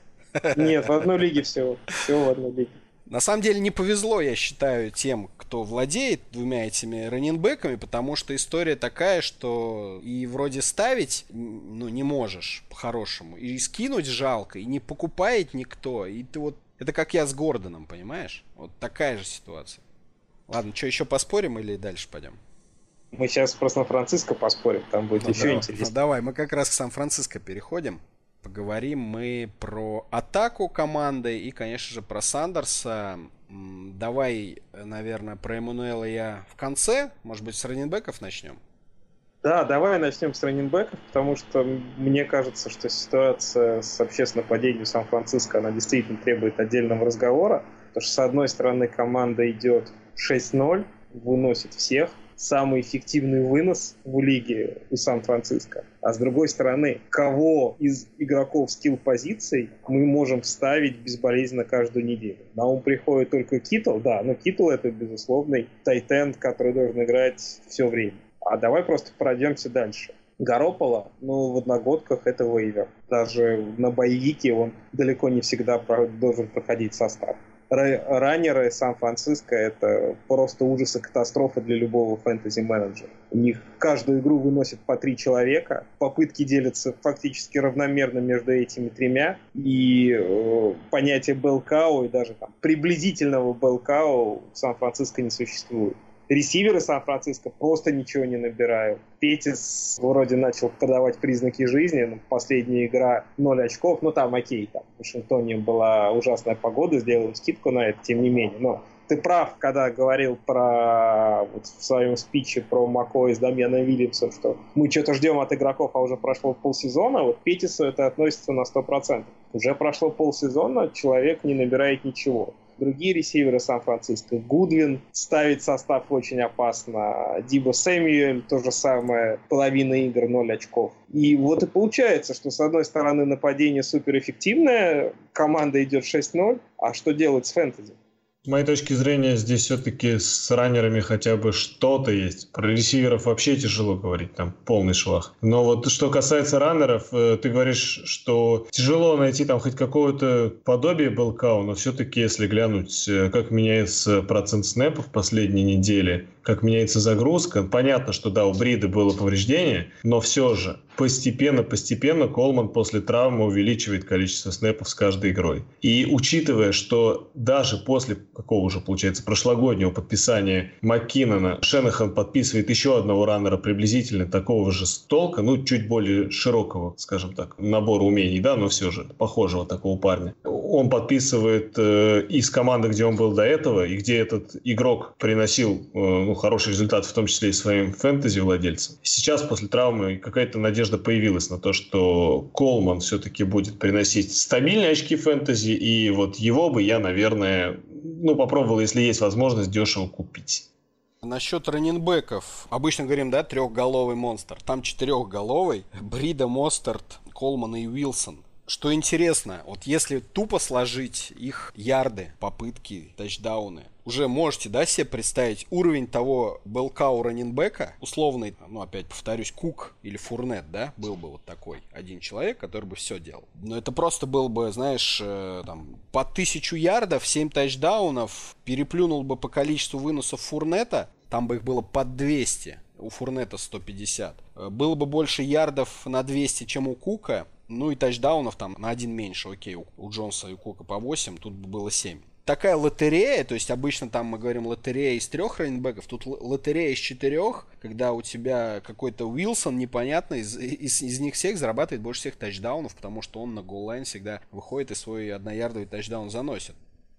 Нет, в одной (laughs) лиге всего. Всего в одной лиге. На самом деле не повезло, я считаю, тем, кто владеет двумя этими раненбеками, потому что история такая, что и вроде ставить ну, не можешь по-хорошему, и скинуть жалко, и не покупает никто, и ты вот... Это как я с Гордоном, понимаешь? Вот такая же ситуация. Ладно, что, еще поспорим или дальше пойдем? Мы сейчас про Сан-Франциско поспорим, там будет ну, еще давай, интереснее. Ну, давай, мы как раз к Сан-Франциско переходим поговорим мы про атаку команды и, конечно же, про Сандерса. Давай, наверное, про Эммануэла я в конце. Может быть, с раненбеков начнем? Да, давай начнем с раненбеков, потому что мне кажется, что ситуация с общественным падением Сан-Франциско, она действительно требует отдельного разговора. Потому что, с одной стороны, команда идет 6-0, выносит всех, самый эффективный вынос в лиге у Сан-Франциско. А с другой стороны, кого из игроков скилл-позиций мы можем вставить безболезненно каждую неделю? На ум приходит только Китл, да, но Китл это безусловный тайтенд, который должен играть все время. А давай просто пройдемся дальше. Гаропола, ну, в одногодках это вейвер. Даже на боевике он далеко не всегда должен проходить состав раннеры Сан-Франциско — это просто ужас и катастрофа для любого фэнтези-менеджера. У них каждую игру выносят по три человека, попытки делятся фактически равномерно между этими тремя, и э, понятие белкау и даже там, приблизительного белкау в Сан-Франциско не существует. Ресиверы Сан-Франциско просто ничего не набирают. Петис вроде начал подавать признаки жизни. Ну, последняя игра 0 очков. Ну там окей, там в Вашингтоне была ужасная погода, сделали скидку на это, тем не менее. Но ты прав, когда говорил про вот в своем спиче про Мако с Дамьяна Вильямсом, что мы что-то ждем от игроков, а уже прошло полсезона. Вот Петису это относится на 100%. Уже прошло полсезона, человек не набирает ничего другие ресиверы Сан-Франциско. Гудвин ставить состав очень опасно. Диба Сэмюэль то же самое. Половина игр 0 очков. И вот и получается, что с одной стороны нападение суперэффективное, команда идет 6-0, а что делать с фэнтези? С моей точки зрения, здесь все-таки с раннерами хотя бы что-то есть. Про ресиверов вообще тяжело говорить, там полный швах. Но вот что касается раннеров, э, ты говоришь, что тяжело найти там хоть какое-то подобие Белкау, но все-таки, если глянуть, э, как меняется процент снэпов в последние недели, как меняется загрузка, понятно, что да, у Брида было повреждение, но все же постепенно-постепенно Колман после травмы увеличивает количество снэпов с каждой игрой. И учитывая, что даже после какого уже, получается, прошлогоднего подписания Маккинона, Шенахан подписывает еще одного раннера приблизительно такого же столка, ну, чуть более широкого, скажем так, набора умений, да, но все же похожего такого парня. Он подписывает э, из команды, где он был до этого, и где этот игрок приносил э, ну, хороший результат, в том числе и своим фэнтези владельцам. Сейчас после травмы какая-то надежда появилась на то, что Колман все-таки будет приносить стабильные очки фэнтези, и вот его бы я, наверное, ну, попробовал, если есть возможность, дешево купить. Насчет раненбеков. Обычно говорим, да, трехголовый монстр. Там четырехголовый. Брида, Мостерт, Колман и Уилсон. Что интересно, вот если тупо сложить их ярды, попытки, тачдауны, уже можете, да, себе представить уровень того Белкау раненбека, условный, ну, опять повторюсь, Кук или Фурнет, да, был бы вот такой один человек, который бы все делал. Но это просто был бы, знаешь, э, там, по тысячу ярдов, 7 тачдаунов, переплюнул бы по количеству выносов Фурнета, там бы их было под 200, у Фурнета 150. Э, было бы больше ярдов на 200, чем у Кука, ну и тачдаунов там на один меньше, окей, у Джонса и у Кука по 8, тут бы было 7. Такая лотерея, то есть обычно там мы говорим лотерея из трех раненбеков, тут лотерея из четырех, когда у тебя какой-то Уилсон непонятный, из, из, из них всех зарабатывает больше всех тачдаунов, потому что он на голлайн всегда выходит и свой одноярдовый тачдаун заносит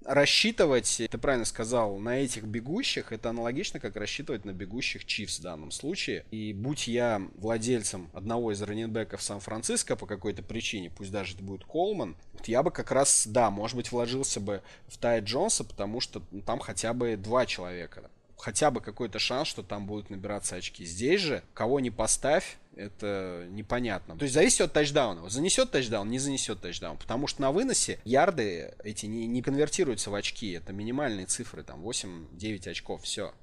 рассчитывать, ты правильно сказал, на этих бегущих, это аналогично, как рассчитывать на бегущих Чивс в данном случае. И будь я владельцем одного из раненбеков Сан-Франциско по какой-то причине, пусть даже это будет Колман, вот я бы как раз, да, может быть, вложился бы в Тай Джонса, потому что ну, там хотя бы два человека хотя бы какой-то шанс, что там будут набираться очки. Здесь же, кого не поставь, это непонятно. То есть зависит от тачдауна. Занесет тачдаун, не занесет тачдаун. Потому что на выносе ярды эти не, не конвертируются в очки. Это минимальные цифры, там 8-9 очков, все.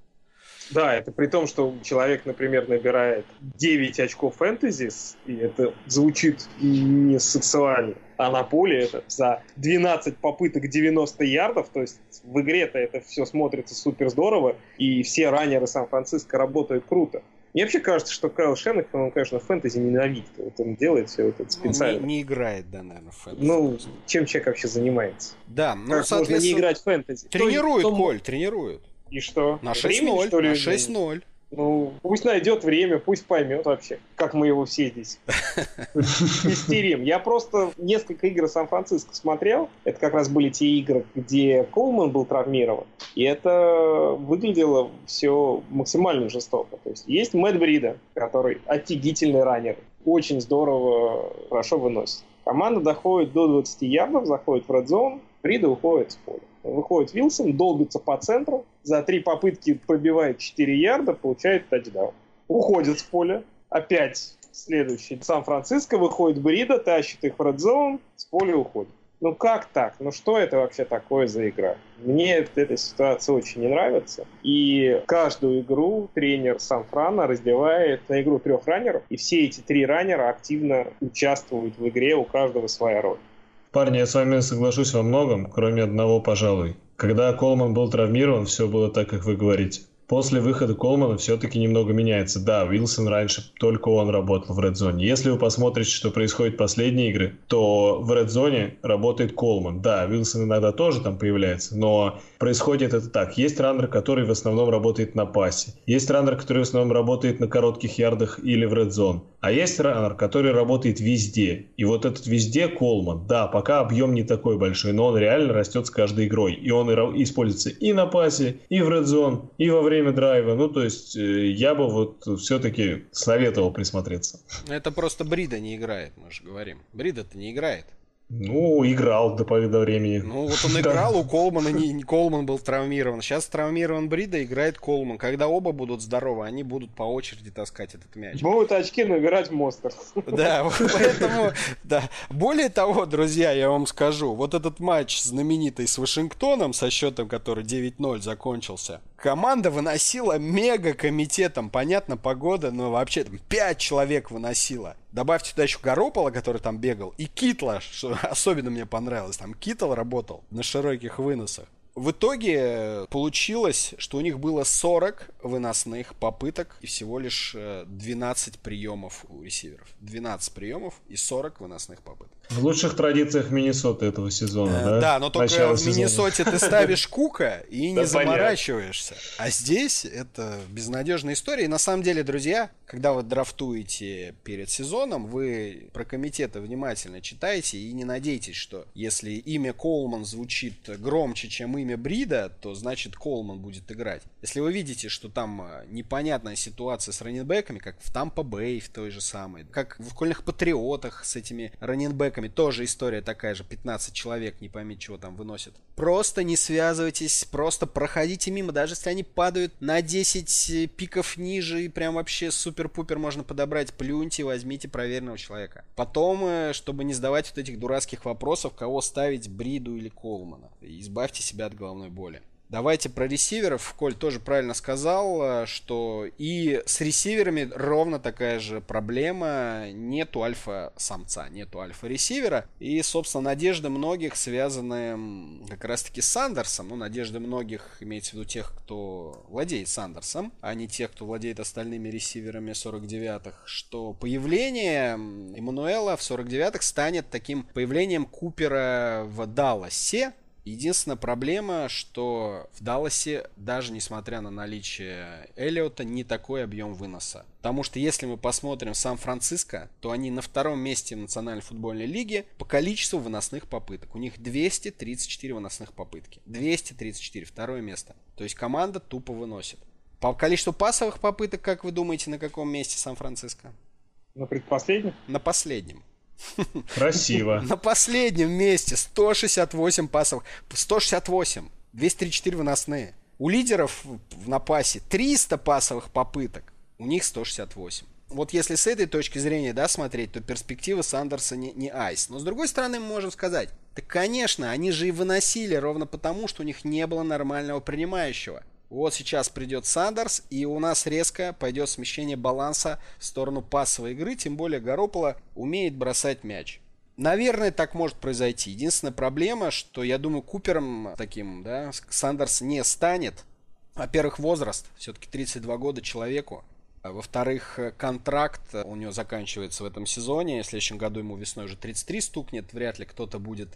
Да, это при том, что человек, например, набирает 9 очков фэнтези, и это звучит не сексуально, а на поле это за 12 попыток 90 ярдов, то есть в игре-то это все смотрится супер здорово, и все раннеры Сан-Франциско работают круто. Мне вообще кажется, что Кайл Шеннек, он, конечно, фэнтези ненавидит. Вот он делает все это специально. Ну, не, не играет, да, наверное, фэнтези. Ну, чем человек вообще занимается? Да, ну, как можно не играть в фэнтези? Тренирует, кто, Коль, тренирует. И что? На 6-0, на 6-0. Ну, пусть найдет время, пусть поймет вообще, как мы его все здесь (laughs) истерим. Я просто несколько игр Сан-Франциско смотрел. Это как раз были те игры, где Колман был травмирован. И это выглядело все максимально жестоко. То есть есть Мэтт Брида, который офигительный раннер. Очень здорово, хорошо выносит. Команда доходит до 20 ярдов, заходит в редзон, Брида уходит с поля. Выходит Вилсон, долбится по центру, за три попытки пробивает 4 ярда, получает тачдаун. Уходит с поля, опять следующий. Сан-Франциско выходит Брида, тащит их в редзон, с поля уходит. Ну как так? Ну что это вообще такое за игра? Мне эта ситуация очень не нравится. И каждую игру тренер Сан-Франа раздевает на игру трех раннеров, и все эти три раннера активно участвуют в игре, у каждого своя роль. Парни, я с вами соглашусь во многом, кроме одного, пожалуй. Когда Колман был травмирован, все было так, как вы говорите. После выхода Колмана все-таки немного меняется. Да, Уилсон раньше только он работал в Red Zone. Если вы посмотрите, что происходит последние игры, то в Red Zone работает Колман. Да, Уилсон иногда тоже там появляется, но происходит это так. Есть раннер, который в основном работает на пасе. Есть раннер, который в основном работает на коротких ярдах или в Red Zone. А есть раннер, который работает везде. И вот этот везде Колман. Да, пока объем не такой большой, но он реально растет с каждой игрой. И он используется и на пасе, и в Red Zone, и во время драйва. Ну, то есть э, я бы вот все-таки советовал присмотреться. Это просто Брида не играет, мы же говорим. Брида-то не играет. Ну, играл до поры до времени. Ну, вот он (laughs) играл, у Колмана не, не Колман был травмирован. Сейчас травмирован Брида, играет Колман. Когда оба будут здоровы, они будут по очереди таскать этот мяч. Будут очки набирать монстр. (laughs) Да, поэтому, да. Более того, друзья, я вам скажу, вот этот матч знаменитый с Вашингтоном, со счетом, который 9-0 закончился, команда выносила мега комитетом. Понятно, погода, но вообще там 5 человек выносила. Добавьте туда еще Горопола, который там бегал, и Китла, что (laughs) особенно мне понравилось. Там Китл работал на широких выносах. В итоге получилось, что у них было 40 выносных попыток и всего лишь 12 э, приемов у ресиверов. 12 приемов и 40 выносных попыток. В лучших традициях Миннесоты этого сезона, э, да? Да, но только Начало в Миннесоте ты ставишь Кука и (laughs) не заморачиваешься. А здесь это безнадежная история. И на самом деле, друзья, когда вы драфтуете перед сезоном, вы про комитеты внимательно читаете и не надейтесь, что если имя Колман звучит громче, чем имя Брида, то значит Колман будет играть. Если вы видите, что там э, непонятная ситуация с раненбеками, как в Тампа Бэй в той же самой, как в Кольных Патриотах с этими раненбеками, тоже история такая же, 15 человек, не пойми, чего там выносят. Просто не связывайтесь, просто проходите мимо, даже если они падают на 10 пиков ниже и прям вообще супер супер-пупер можно подобрать, плюньте, возьмите проверенного человека. Потом, э, чтобы не задавать вот этих дурацких вопросов, кого ставить, Бриду или Колмана. Избавьте себя от головной боли. Давайте про ресиверов. Коль тоже правильно сказал, э, что и с ресиверами ровно такая же проблема. Нету альфа-самца, нету альфа-ресивера. И, собственно, надежды многих связаны как раз-таки с Сандерсом. Ну, надежды многих имеется в виду тех, кто владеет Сандерсом, а не тех, кто владеет остальными ресиверами 49-х, что появление Эммануэла в 49-х станет таким появлением Купера в Далласе, Единственная проблема, что в Далласе, даже несмотря на наличие Эллиота, не такой объем выноса. Потому что если мы посмотрим Сан-Франциско, то они на втором месте в Национальной футбольной лиге по количеству выносных попыток. У них 234 выносных попытки. 234, второе место. То есть команда тупо выносит. По количеству пасовых попыток, как вы думаете, на каком месте Сан-Франциско? На предпоследнем? На последнем. Красиво. На последнем месте 168 пасов. 168. 234 выносные. У лидеров на пасе 300 пасовых попыток. У них 168. Вот если с этой точки зрения да, смотреть, то перспективы Сандерса не, не айс. Но с другой стороны мы можем сказать, да конечно, они же и выносили ровно потому, что у них не было нормального принимающего. Вот сейчас придет Сандерс, и у нас резко пойдет смещение баланса в сторону пасовой игры, тем более Горопола умеет бросать мяч. Наверное, так может произойти. Единственная проблема, что я думаю, Купером таким, да, Сандерс не станет. Во-первых, возраст. Все-таки 32 года человеку. Во-вторых, э, контракт у него заканчивается в этом сезоне. В следующем году ему весной уже 33 стукнет. Вряд ли кто-то будет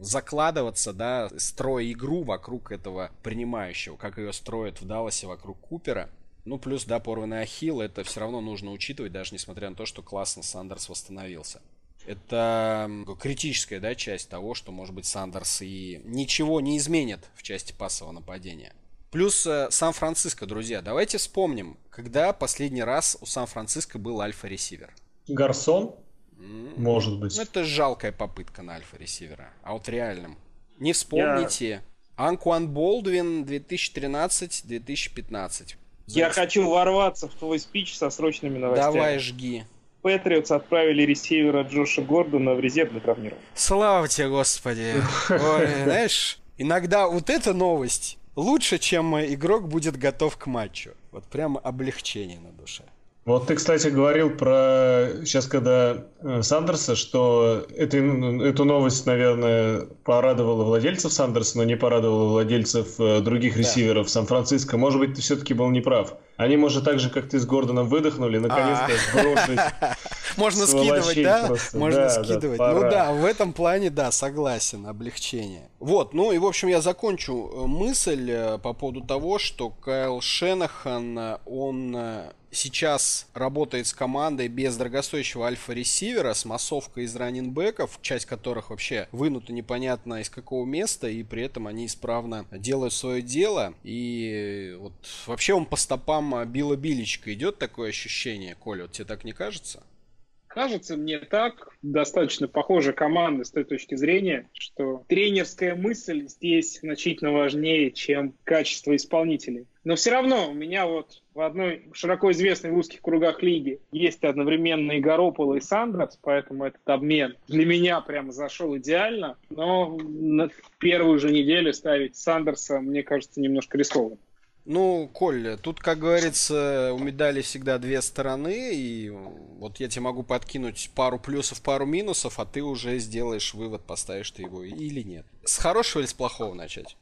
закладываться, да, строя игру вокруг этого принимающего, как ее строят в Далласе вокруг Купера. Ну, плюс, да, порванный ахилл, это все равно нужно учитывать, даже несмотря на то, что классно Сандерс восстановился. Это критическая, да, часть того, что, может быть, Сандерс и ничего не изменит в части пассового нападения. Плюс э, Сан-Франциско, друзья. Давайте вспомним, когда последний раз у Сан-Франциско был альфа-ресивер. Гарсон? Mm-hmm. Может быть. Ну, это жалкая попытка на альфа-ресивера. А вот реальным. Не вспомните. Я... Анкуан Болдвин 2013-2015. Я хочу ворваться в твой спич со срочными новостями. Давай, жги. Патриотс отправили ресивера Джоша Гордона в резерв для травмирования. Слава тебе, Господи. (laughs) Ой, знаешь, иногда вот эта новость лучше, чем игрок будет готов к матчу. Вот прямо облегчение на душе. Вот ты, кстати, говорил про сейчас, когда э, Сандерса, что это, эту новость, наверное, порадовала владельцев Сандерса, но не порадовала владельцев э, других да. ресиверов Сан-Франциско. Может быть, ты все-таки был неправ. Они, может, так же, как ты с Гордоном выдохнули, наконец-то а. сбросить. (laughs) Можно скидывать, да? Можно скидывать. Ну да, в этом плане, да, согласен, облегчение. Вот, ну и, в общем, я закончу э, мысль э, по поводу того, что Кайл Шенахан, э, он сейчас работает с командой без дорогостоящего альфа-ресивера, с массовкой из раннинбеков, часть которых вообще вынута непонятно из какого места, и при этом они исправно делают свое дело. И вот вообще он по стопам Билла Биличка идет такое ощущение, Коля, вот тебе так не кажется? Кажется мне так, достаточно похожа команда с той точки зрения, что тренерская мысль здесь значительно важнее, чем качество исполнителей. Но все равно у меня вот в одной широко известной в узких кругах лиги есть одновременно и Гарополо, и Сандерс, поэтому этот обмен для меня прямо зашел идеально. Но в первую же неделю ставить Сандерса, мне кажется, немножко рискованно. Ну, Коль, тут, как говорится, у медали всегда две стороны, и вот я тебе могу подкинуть пару плюсов, пару минусов, а ты уже сделаешь вывод, поставишь ты его или нет. С хорошего или с плохого начать?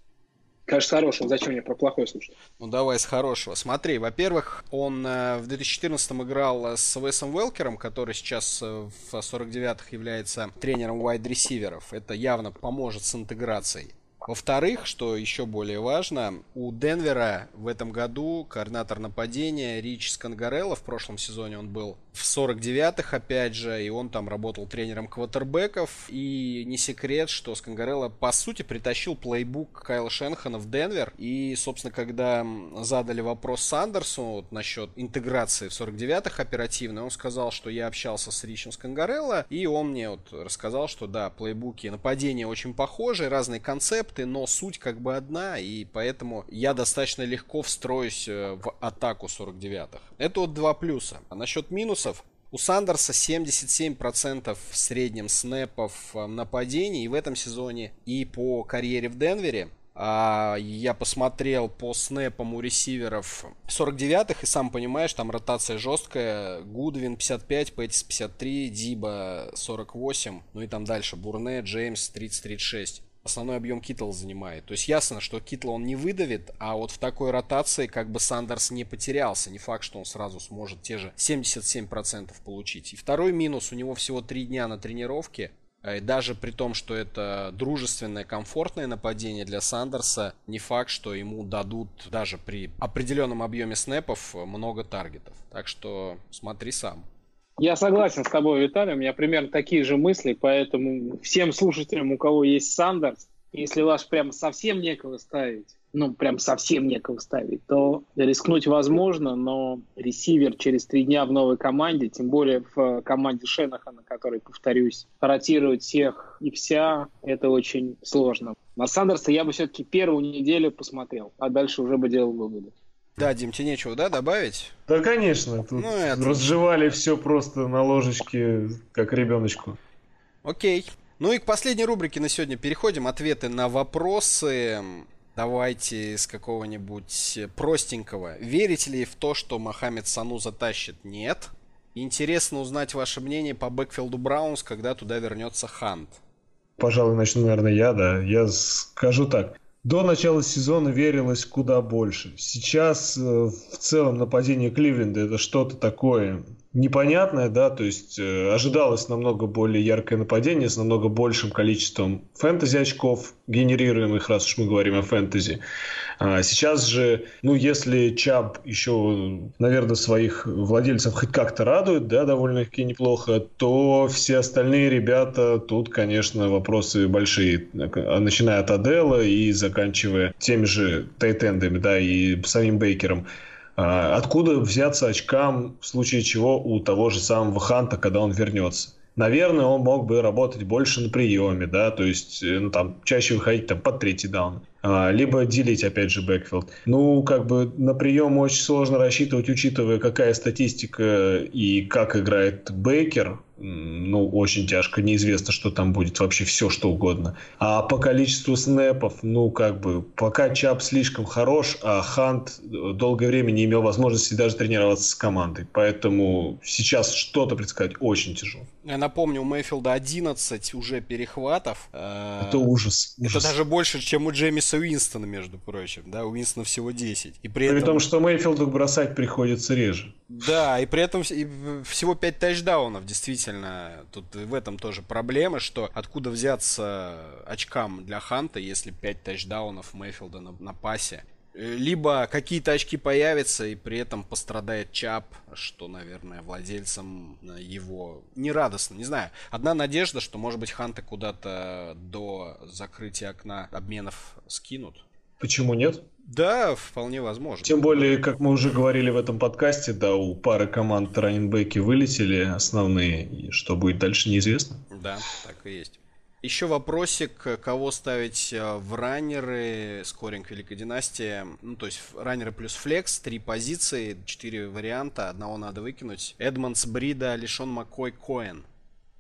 Конечно, с хорошего. Зачем мне про плохое слушать? Ну, давай с хорошего. Смотри, во-первых, он э, в 2014 играл с Весом Велкером, который сейчас э, в 49-х является тренером вайд-ресиверов. Это явно поможет с интеграцией. Во-вторых, что еще более важно, у Денвера в этом году координатор нападения Рич Скангарелло, в прошлом сезоне он был в 49-х, опять же, и он там работал тренером квотербеков. И не секрет, что Скангарелло, по сути, притащил плейбук Кайла Шенхана в Денвер. И, собственно, когда задали вопрос Сандерсу вот, насчет интеграции в 49-х оперативно, он сказал, что я общался с Ричем Скангарелло, и он мне вот рассказал, что да, плейбуки нападения очень похожи, разные концепты, но суть как бы одна, и поэтому я достаточно легко встроюсь э, в атаку 49-х. Это вот два плюса. А насчет минус минусов. У Сандерса 77% в среднем снэпов э, нападений в этом сезоне и по карьере в Денвере. А я посмотрел по снэпам у ресиверов 49-х, и сам понимаешь, там ротация жесткая. Гудвин 55, Пэтис 53, Диба 48, ну и там дальше Бурне, Джеймс 30-36 основной объем Китл занимает. То есть ясно, что Китл он не выдавит, а вот в такой ротации как бы Сандерс не потерялся. Не факт, что он сразу сможет те же 77% получить. И второй минус, у него всего три дня на тренировке. И даже при том, что это дружественное, комфортное нападение для Сандерса, не факт, что ему дадут даже при определенном объеме снэпов много таргетов. Так что смотри сам. Я согласен с тобой, Виталий, у меня примерно такие же мысли, поэтому всем слушателям, у кого есть Сандерс, если ваш прям совсем некого ставить, ну, прям совсем некого ставить, то рискнуть возможно, но ресивер через три дня в новой команде, тем более в команде Шенахана, который, повторюсь, ротирует всех и вся, это очень сложно. На Сандерса я бы все-таки первую неделю посмотрел, а дальше уже бы делал выводы. Да, Дим, тебе нечего, да, добавить? Да, конечно. Тут ну, это... разжевали все просто на ложечке, как ребеночку. Окей. Ну и к последней рубрике на сегодня переходим. Ответы на вопросы. Давайте с какого-нибудь простенького. Верите ли в то, что Мохаммед Сану затащит? Нет. Интересно узнать ваше мнение по бэкфилду Браунс, когда туда вернется Хант. Пожалуй, начну, наверное, я, да. Я скажу так. До начала сезона верилось куда больше. Сейчас э, в целом нападение Кливленда это что-то такое непонятное, да, то есть э, ожидалось намного более яркое нападение с намного большим количеством фэнтези очков, генерируемых, раз уж мы говорим о фэнтези. А сейчас же, ну, если Чаб еще, наверное, своих владельцев хоть как-то радует, да, довольно-таки неплохо, то все остальные ребята, тут, конечно, вопросы большие, начиная от Адела и заканчивая теми же тайтендами, да, и самим Бейкером. А откуда взяться очкам в случае чего у того же самого Ханта, когда он вернется? Наверное, он мог бы работать больше на приеме, да, то есть, э, ну, там, чаще выходить там под третий down. А, либо делить, опять же, backfield. Ну, как бы на прием очень сложно рассчитывать, учитывая, какая статистика и как играет Бейкер ну, очень тяжко, неизвестно, что там будет, вообще все, что угодно. А по количеству snap ов, ну, как бы, пока Чап слишком хорош, а Хант долгое время не имел возможности даже тренироваться с командой. Поэтому сейчас что-то предсказать очень тяжело. Я напомню, у Мэйфилда 11 уже перехватов. Э, Это ужас, ужас. Это даже больше, чем у Джеймиса Уинстона, между прочим. Да, у Уинстона всего 10. И при, при этом... том, что Мэйфилду бросать приходится реже. Да, и при этом всего 5 тачдаунов, действительно. Тут в этом тоже проблема, что откуда взяться очкам для Ханта, если 5 тачдаунов Мэйфилда на, на пасе. Либо какие-то очки появятся, и при этом пострадает Чап, что, наверное, владельцам его не радостно. Не знаю. Одна надежда, что, может быть, Ханта куда-то до закрытия окна обменов скинут. Почему нет? Да, вполне возможно. Тем более, как мы уже говорили в этом подкасте, да, у пары команд раненбеки вылетели основные, и что будет дальше неизвестно. Да, так и есть. Еще вопросик, кого ставить э, в раннеры, скоринг Великой Династии. Ну, то есть раннеры плюс флекс, три позиции, четыре варианта, одного надо выкинуть. Эдмонс, Брида, Лишон Маккой, Коэн.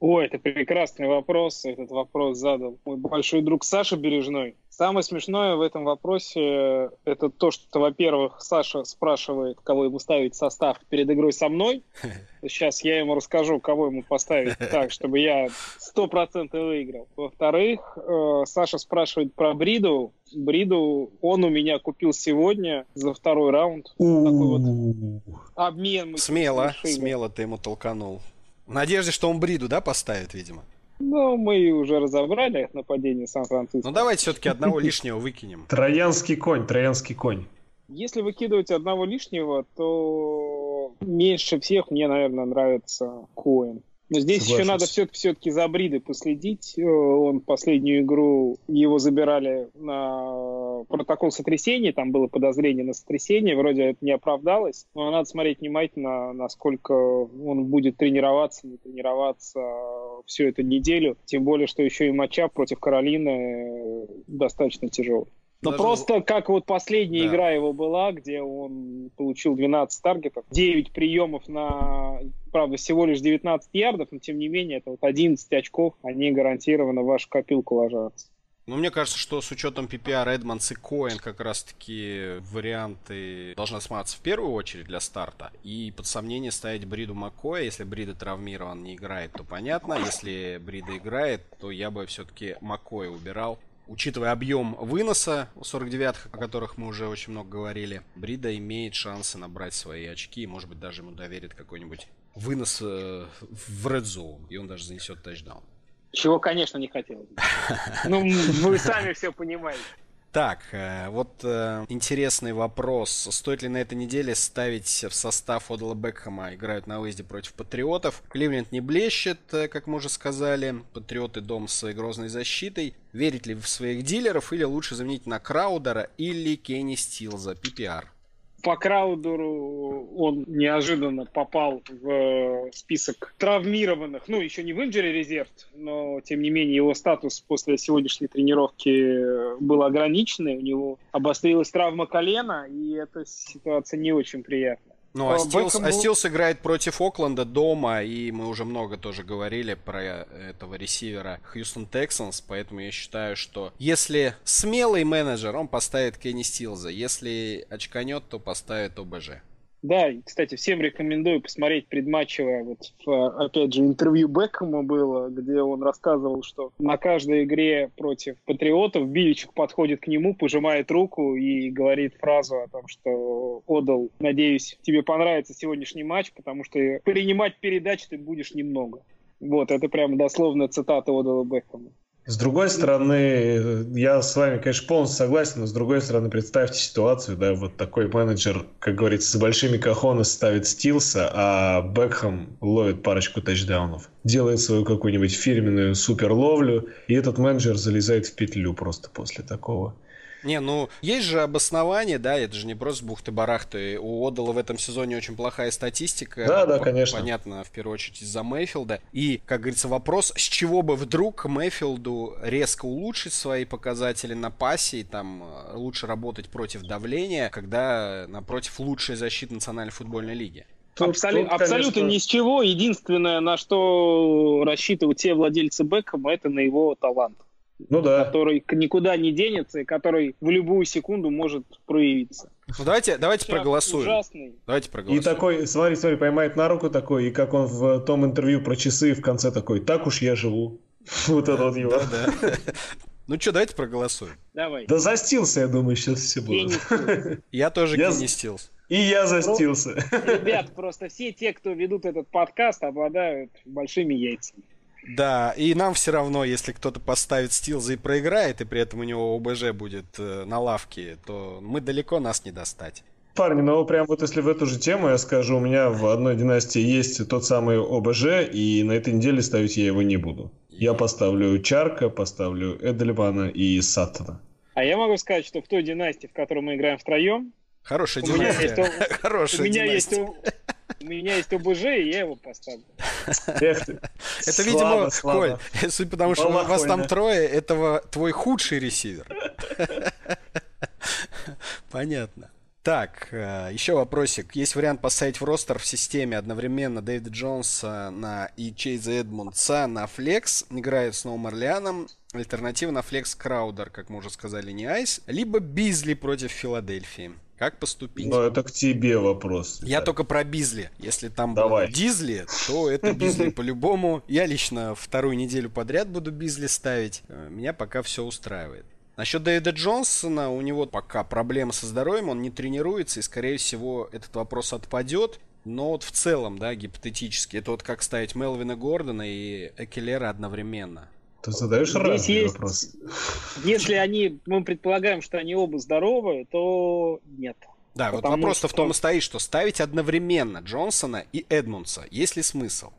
Ой, это прекрасный вопрос. Этот вопрос задал мой большой друг Саша Бережной. Самое смешное в этом вопросе это то, что, во-первых, Саша спрашивает, кого ему ставить состав перед игрой со мной. (laughs) Сейчас я ему расскажу, кого ему поставить так, чтобы я сто процентов выиграл. Во-вторых, э, Саша спрашивает про Бриду. Бриду он у меня купил сегодня за второй раунд. Такой вот обмен. Смело, смело ты ему толканул. В надежде, что он Бриду, да, поставит, видимо. Ну, мы уже разобрали нападение Сан-Франциско. Ну, давайте все-таки одного лишнего выкинем. Троянский конь, троянский конь. Если выкидывать одного лишнего, то меньше всех мне, наверное, нравится Коин. Но здесь Соглашусь. еще надо все-таки, все-таки за Бриды последить. Э, он последнюю игру, его забирали на протокол сотрясения, там было подозрение на сотрясение, вроде это не оправдалось. Но надо смотреть внимательно, насколько он будет тренироваться, не тренироваться всю эту неделю. Тем более, что еще и матча против Каролины достаточно тяжелый. Но Даже... просто как вот последняя да. игра его была, где он получил 12 таргетов, 9 приемов на, правда, всего лишь 19 ярдов, но тем не менее это вот 11 очков, они гарантированно в вашу копилку ложатся. Ну, мне кажется, что с учетом PPR Эдмонс и Коин как раз-таки варианты должны осматриваться в первую очередь для старта. И под сомнение ставить Бриду Маккоя. Если Брида травмирован, не играет, то понятно. Если Брида играет, то я бы все-таки Маккоя убирал учитывая объем выноса 49-х, о которых мы уже очень много говорили, Брида имеет шансы набрать свои очки, и, может быть, даже ему доверит какой-нибудь вынос э, в Red Zone, и он даже занесет тачдаун. Чего, конечно, не хотелось. (laughs) Ну, вы сами все понимаете. Так, э, вот э, интересный вопрос. Стоит ли на этой неделе ставить в состав Одала Бекхэма? Играют на выезде против Патриотов. Кливленд не блещет, как мы уже сказали. Патриоты дом с своей грозной защитой. Верить ли в своих дилеров или лучше заменить на Краудера или Кенни Стилза? PPR по Краудеру он неожиданно попал в список травмированных, ну, еще не в injury резерв, но, тем не менее, его статус после сегодняшней тренировки был ограниченный, у него обострилась травма колена, и эта ситуация не очень приятная. Ну, а Стилс, а Стилс играет против Окленда дома, и мы уже много тоже говорили про этого ресивера Хьюстон Тексанс, поэтому я считаю, что если смелый менеджер, он поставит Кенни Стилза, если очканет, то поставит ОБЖ. Да, и, кстати, всем рекомендую посмотреть предматчевое. Вот, опять же, интервью Бекхэма было, где он рассказывал, что на каждой игре против Патриотов Биличек подходит к нему, пожимает руку и говорит фразу о том, что «Отдал, надеюсь, тебе понравится сегодняшний матч, потому что принимать передачи ты будешь немного». Вот, это прям дословно цитата Одала Бекхэма. С другой стороны, я с вами, конечно, полностью согласен, но с другой стороны, представьте ситуацию, да, вот такой менеджер, как говорится, с большими кахонами ставит Стилса, а Бекхэм ловит парочку тачдаунов, делает свою какую-нибудь фирменную суперловлю, и этот менеджер залезает в петлю просто после такого. Не, ну, есть же обоснование, да, это же не просто бухты-барахты. У Одала в этом сезоне очень плохая статистика. Да, да, конечно. Понятно, в первую очередь из-за Мэйфилда. И, как говорится, вопрос, с чего бы вдруг Мэйфилду резко улучшить свои показатели на пасе и там э, лучше работать против давления, когда напротив лучшая защита Национальной футбольной лиги. Тут, Абсолют, тут, конечно... Абсолютно ни с чего. Единственное, на что рассчитывают те владельцы Бекхэма, это на его талант. Ну да. Который никуда не денется и который в любую секунду может проявиться. Ну давайте, давайте проголосуем. Ужасный. Давайте проголосуем. И такой, смотри, смотри, поймает на руку такой, и как он в том интервью про часы в конце такой, так уж я живу. (laughs) Вот это вот его. (laughs) Ну что, давайте проголосуем. Давай. Да застился, я думаю, сейчас все будут. (laughs) Я тоже не стился. И я застился. Ребят, просто все те, кто ведут этот подкаст, обладают большими яйцами. Да, и нам все равно, если кто-то поставит стилза и проиграет, и при этом у него ОБЖ будет э, на лавке, то мы далеко нас не достать. Парни, ну прям вот если в эту же тему я скажу, у меня в одной династии есть тот самый ОБЖ, и на этой неделе ставить я его не буду. Я поставлю Чарка, поставлю Эдельмана и Саттона. А я могу сказать, что в той династии, в которой мы играем втроем, Хорошая династия. (laughs) Хорошая у меня есть у меня есть ОБЖ, и я его поставлю. (laughs) Это, видимо, Коль, судя по тому, что у вас там трое, этого твой худший ресивер. (laughs) (laughs) Понятно. Так, э, еще вопросик. Есть вариант поставить в ростер в системе одновременно Дэвида Джонса на и Чейза Эдмундса на флекс, играет с Новым Орлеаном. Альтернатива на флекс Краудер, как мы уже сказали, не Айс. Либо Бизли против Филадельфии. Как поступить? Ну, это к тебе вопрос. Я да. только про Бизли. Если там Давай. Дизли, то это Бизли (laughs) по-любому. Я лично вторую неделю подряд буду Бизли ставить. Э, меня пока все устраивает. Насчет Дэвида Джонсона, у него пока проблемы со здоровьем, он не тренируется, и, скорее всего, этот вопрос отпадет. Но вот в целом, да, гипотетически, это вот как ставить Мелвина Гордона и Экелера одновременно. Ты задаешь разные есть, вопросы. (laughs) Если они, мы предполагаем, что они оба здоровы, то нет. Да, вот вопрос-то что... в том и стоит, что ставить одновременно Джонсона и Эдмунса. Есть ли смысл?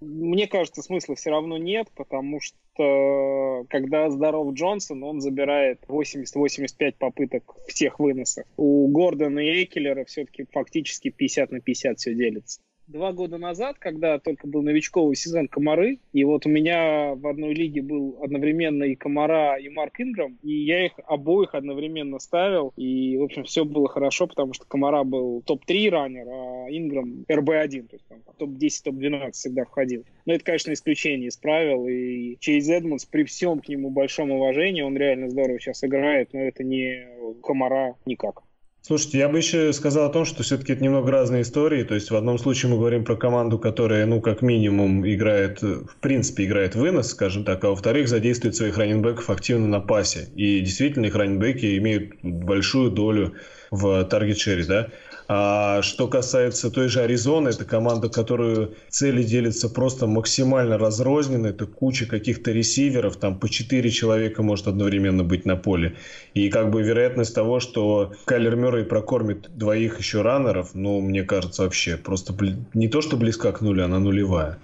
Мне кажется, смысла все равно нет, потому что когда здоров Джонсон, он забирает 80-85 попыток всех выносов. У Гордона и Экелера все-таки фактически 50 на 50 все делится два года назад, когда только был новичковый сезон Комары, и вот у меня в одной лиге был одновременно и Комара, и Марк Инграм, и я их обоих одновременно ставил, и, в общем, все было хорошо, потому что Комара был топ-3 раннер, а Инграм РБ-1, то есть там топ-10, топ-12 всегда входил. Но это, конечно, исключение из правил, и Чейз Эдмонс при всем к нему большом уважении, он реально здорово сейчас играет, но это не Комара никак. Слушайте, я бы еще сказал о том, что все-таки это немного разные истории. То есть в одном случае мы говорим про команду, которая, ну, как минимум, играет, в принципе, играет вынос, скажем так, а во-вторых, задействует своих раненбеков активно на пасе. И действительно, их раненбеки имеют большую долю в таргет-шере, да. А что касается той же Аризоны, это команда, которую цели делятся просто максимально разрозненно. Это куча каких-то ресиверов, там по 4 человека может одновременно быть на поле. И как бы вероятность того, что Кайлер Мюррей прокормит двоих еще раннеров, ну, мне кажется, вообще просто не то, что близко к нулю, она нулевая.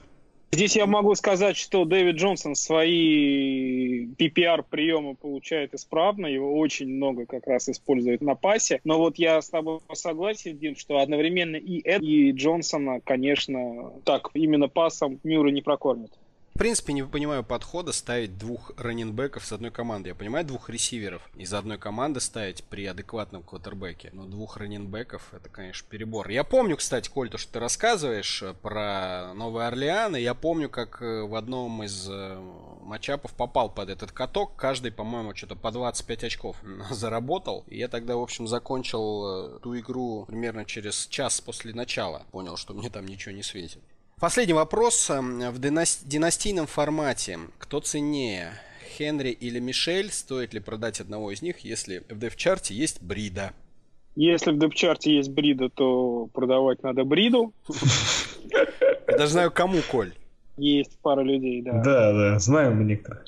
Здесь я могу сказать, что Дэвид Джонсон свои PPR-приемы получает исправно, его очень много как раз использует на пасе. Но вот я с тобой согласен, Дим, что одновременно и Эд, и Джонсона, конечно, так, именно пасом Мюррей не прокормит в принципе, не понимаю подхода ставить двух раненбеков с одной команды. Я понимаю двух ресиверов из одной команды ставить при адекватном квотербеке. Но двух раненбеков это, конечно, перебор. Я помню, кстати, Коль, то, что ты рассказываешь э, про Новый Орлеан. И я помню, как э, в одном из э, матчапов попал под этот каток. Каждый, по-моему, что-то по 25 очков (laughs) заработал. И я тогда, в общем, закончил ту игру примерно через час после начала. Понял, что мне там ничего не светит. Последний вопрос. Эм, в династийном формате кто ценнее, Хенри или Мишель? Стоит ли продать одного из них, если в дев-чарте есть Брида? Если в дев-чарте есть Брида, то продавать надо Бриду. Я даже знаю, кому, Коль. Есть пара людей, да. Да, да, знаем мы некоторых.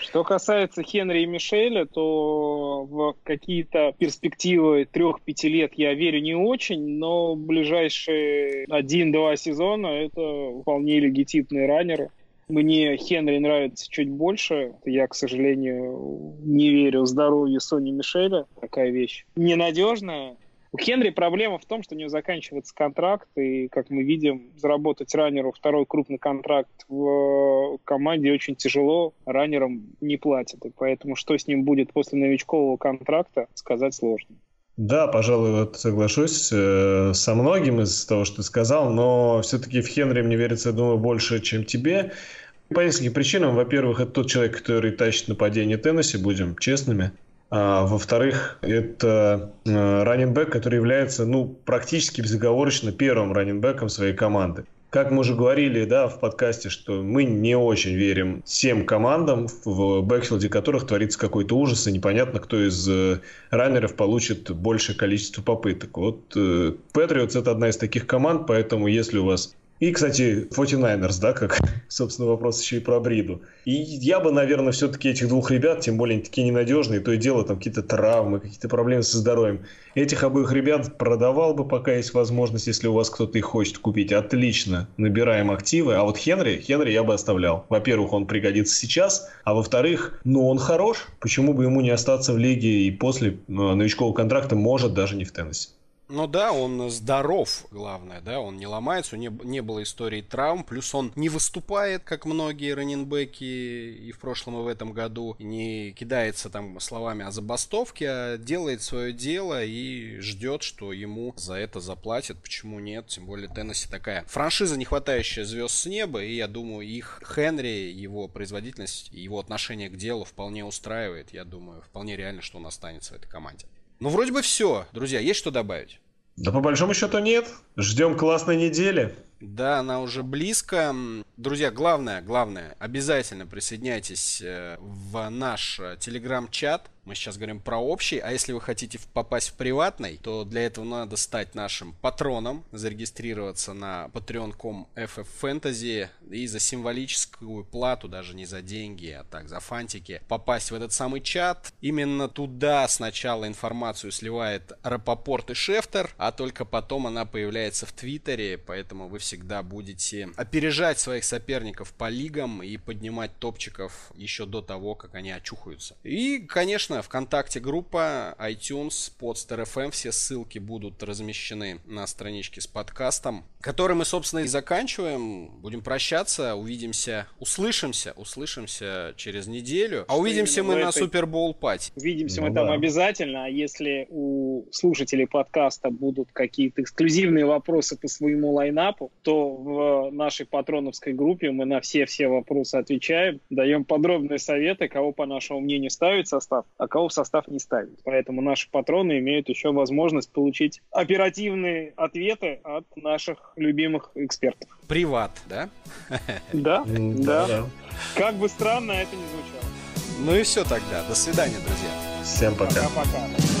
Что касается Хенри и Мишеля, то в какие-то перспективы трех-пяти лет я верю не очень, но ближайшие один-два сезона это вполне легитимные раннеры. Мне Хенри нравится чуть больше. Я, к сожалению, не верю в здоровье Сони Мишеля. Такая вещь ненадежная. У Хенри проблема в том, что у него заканчивается контракт, и, как мы видим, заработать раннеру второй крупный контракт в команде очень тяжело, раннерам не платят. И поэтому что с ним будет после новичкового контракта, сказать сложно. Да, пожалуй, вот соглашусь э, со многим из того, что ты сказал, но все-таки в Хенри мне верится, думаю, больше, чем тебе. По нескольким причинам. Во-первых, это тот человек, который тащит нападение Теннесси, будем честными. А, во-вторых, это э, раненбэк, который является ну, практически безоговорочно первым раненбэком своей команды. Как мы уже говорили да, в подкасте, что мы не очень верим всем командам, в бэкфилде которых творится какой-то ужас, и непонятно, кто из э, раннеров получит большее количество попыток. Вот Патриотс это одна из таких команд, поэтому если у вас и, кстати, 49ers, да, как, (laughs) собственно, вопрос еще и про Бриду. И я бы, наверное, все-таки этих двух ребят, тем более они такие ненадежные, то и дело, там какие-то травмы, какие-то проблемы со здоровьем. Этих обоих ребят продавал бы, пока есть возможность, если у вас кто-то их хочет купить. Отлично, набираем активы. А вот Хенри, Хенри я бы оставлял. Во-первых, он пригодится сейчас, а во-вторых, ну, он хорош. Почему бы ему не остаться в лиге и после э, новичкового контракта, может, даже не в Теннессе. Ну да, он здоров, главное, да, он не ломается, у него не, было истории травм, плюс он не выступает, как многие раненбеки и в прошлом, и в этом году, не кидается там словами о забастовке, а делает свое дело и ждет, что ему за это заплатят, почему нет, тем более Теннесси такая франшиза, не хватающая звезд с неба, и я думаю, их Хенри, его производительность, его отношение к делу вполне устраивает, я думаю, вполне реально, что он останется в этой команде. Ну, вроде бы все. Друзья, есть что добавить? Да по большому счету нет. Ждем классной недели. Да, она уже близко. Друзья, главное, главное, обязательно присоединяйтесь э, в наш э, телеграм-чат. Мы сейчас говорим про общий, а если вы хотите попасть в приватный, то для этого надо стать нашим патроном, зарегистрироваться на patreon.com FF и за символическую плату, даже не за деньги, а так за фантики, попасть в этот самый чат. Именно туда сначала информацию сливает Рапопорт и Шефтер, а только потом она появляется в Твиттере, поэтому вы всегда будете опережать своих соперников по лигам и поднимать топчиков еще до того, как они очухаются. И, конечно, ВКонтакте группа, iTunes, Podster FM, все ссылки будут размещены на страничке с подкастом, который мы, собственно, и заканчиваем. Будем прощаться, увидимся, услышимся, услышимся через неделю. А увидимся мы на Супербол пати. Увидимся ну, мы да. там обязательно, а если у слушателей подкаста будут какие-то эксклюзивные вопросы по своему лайнапу, то в нашей патроновской группе мы на все-все вопросы отвечаем, даем подробные советы, кого, по нашему мнению, ставить состав, а кого в состав не ставить. Поэтому наши патроны имеют еще возможность получить оперативные ответы от наших любимых экспертов. Приват, да? Да, да. Как бы странно это ни звучало. Ну и все тогда. До свидания, друзья. Всем пока. Пока-пока.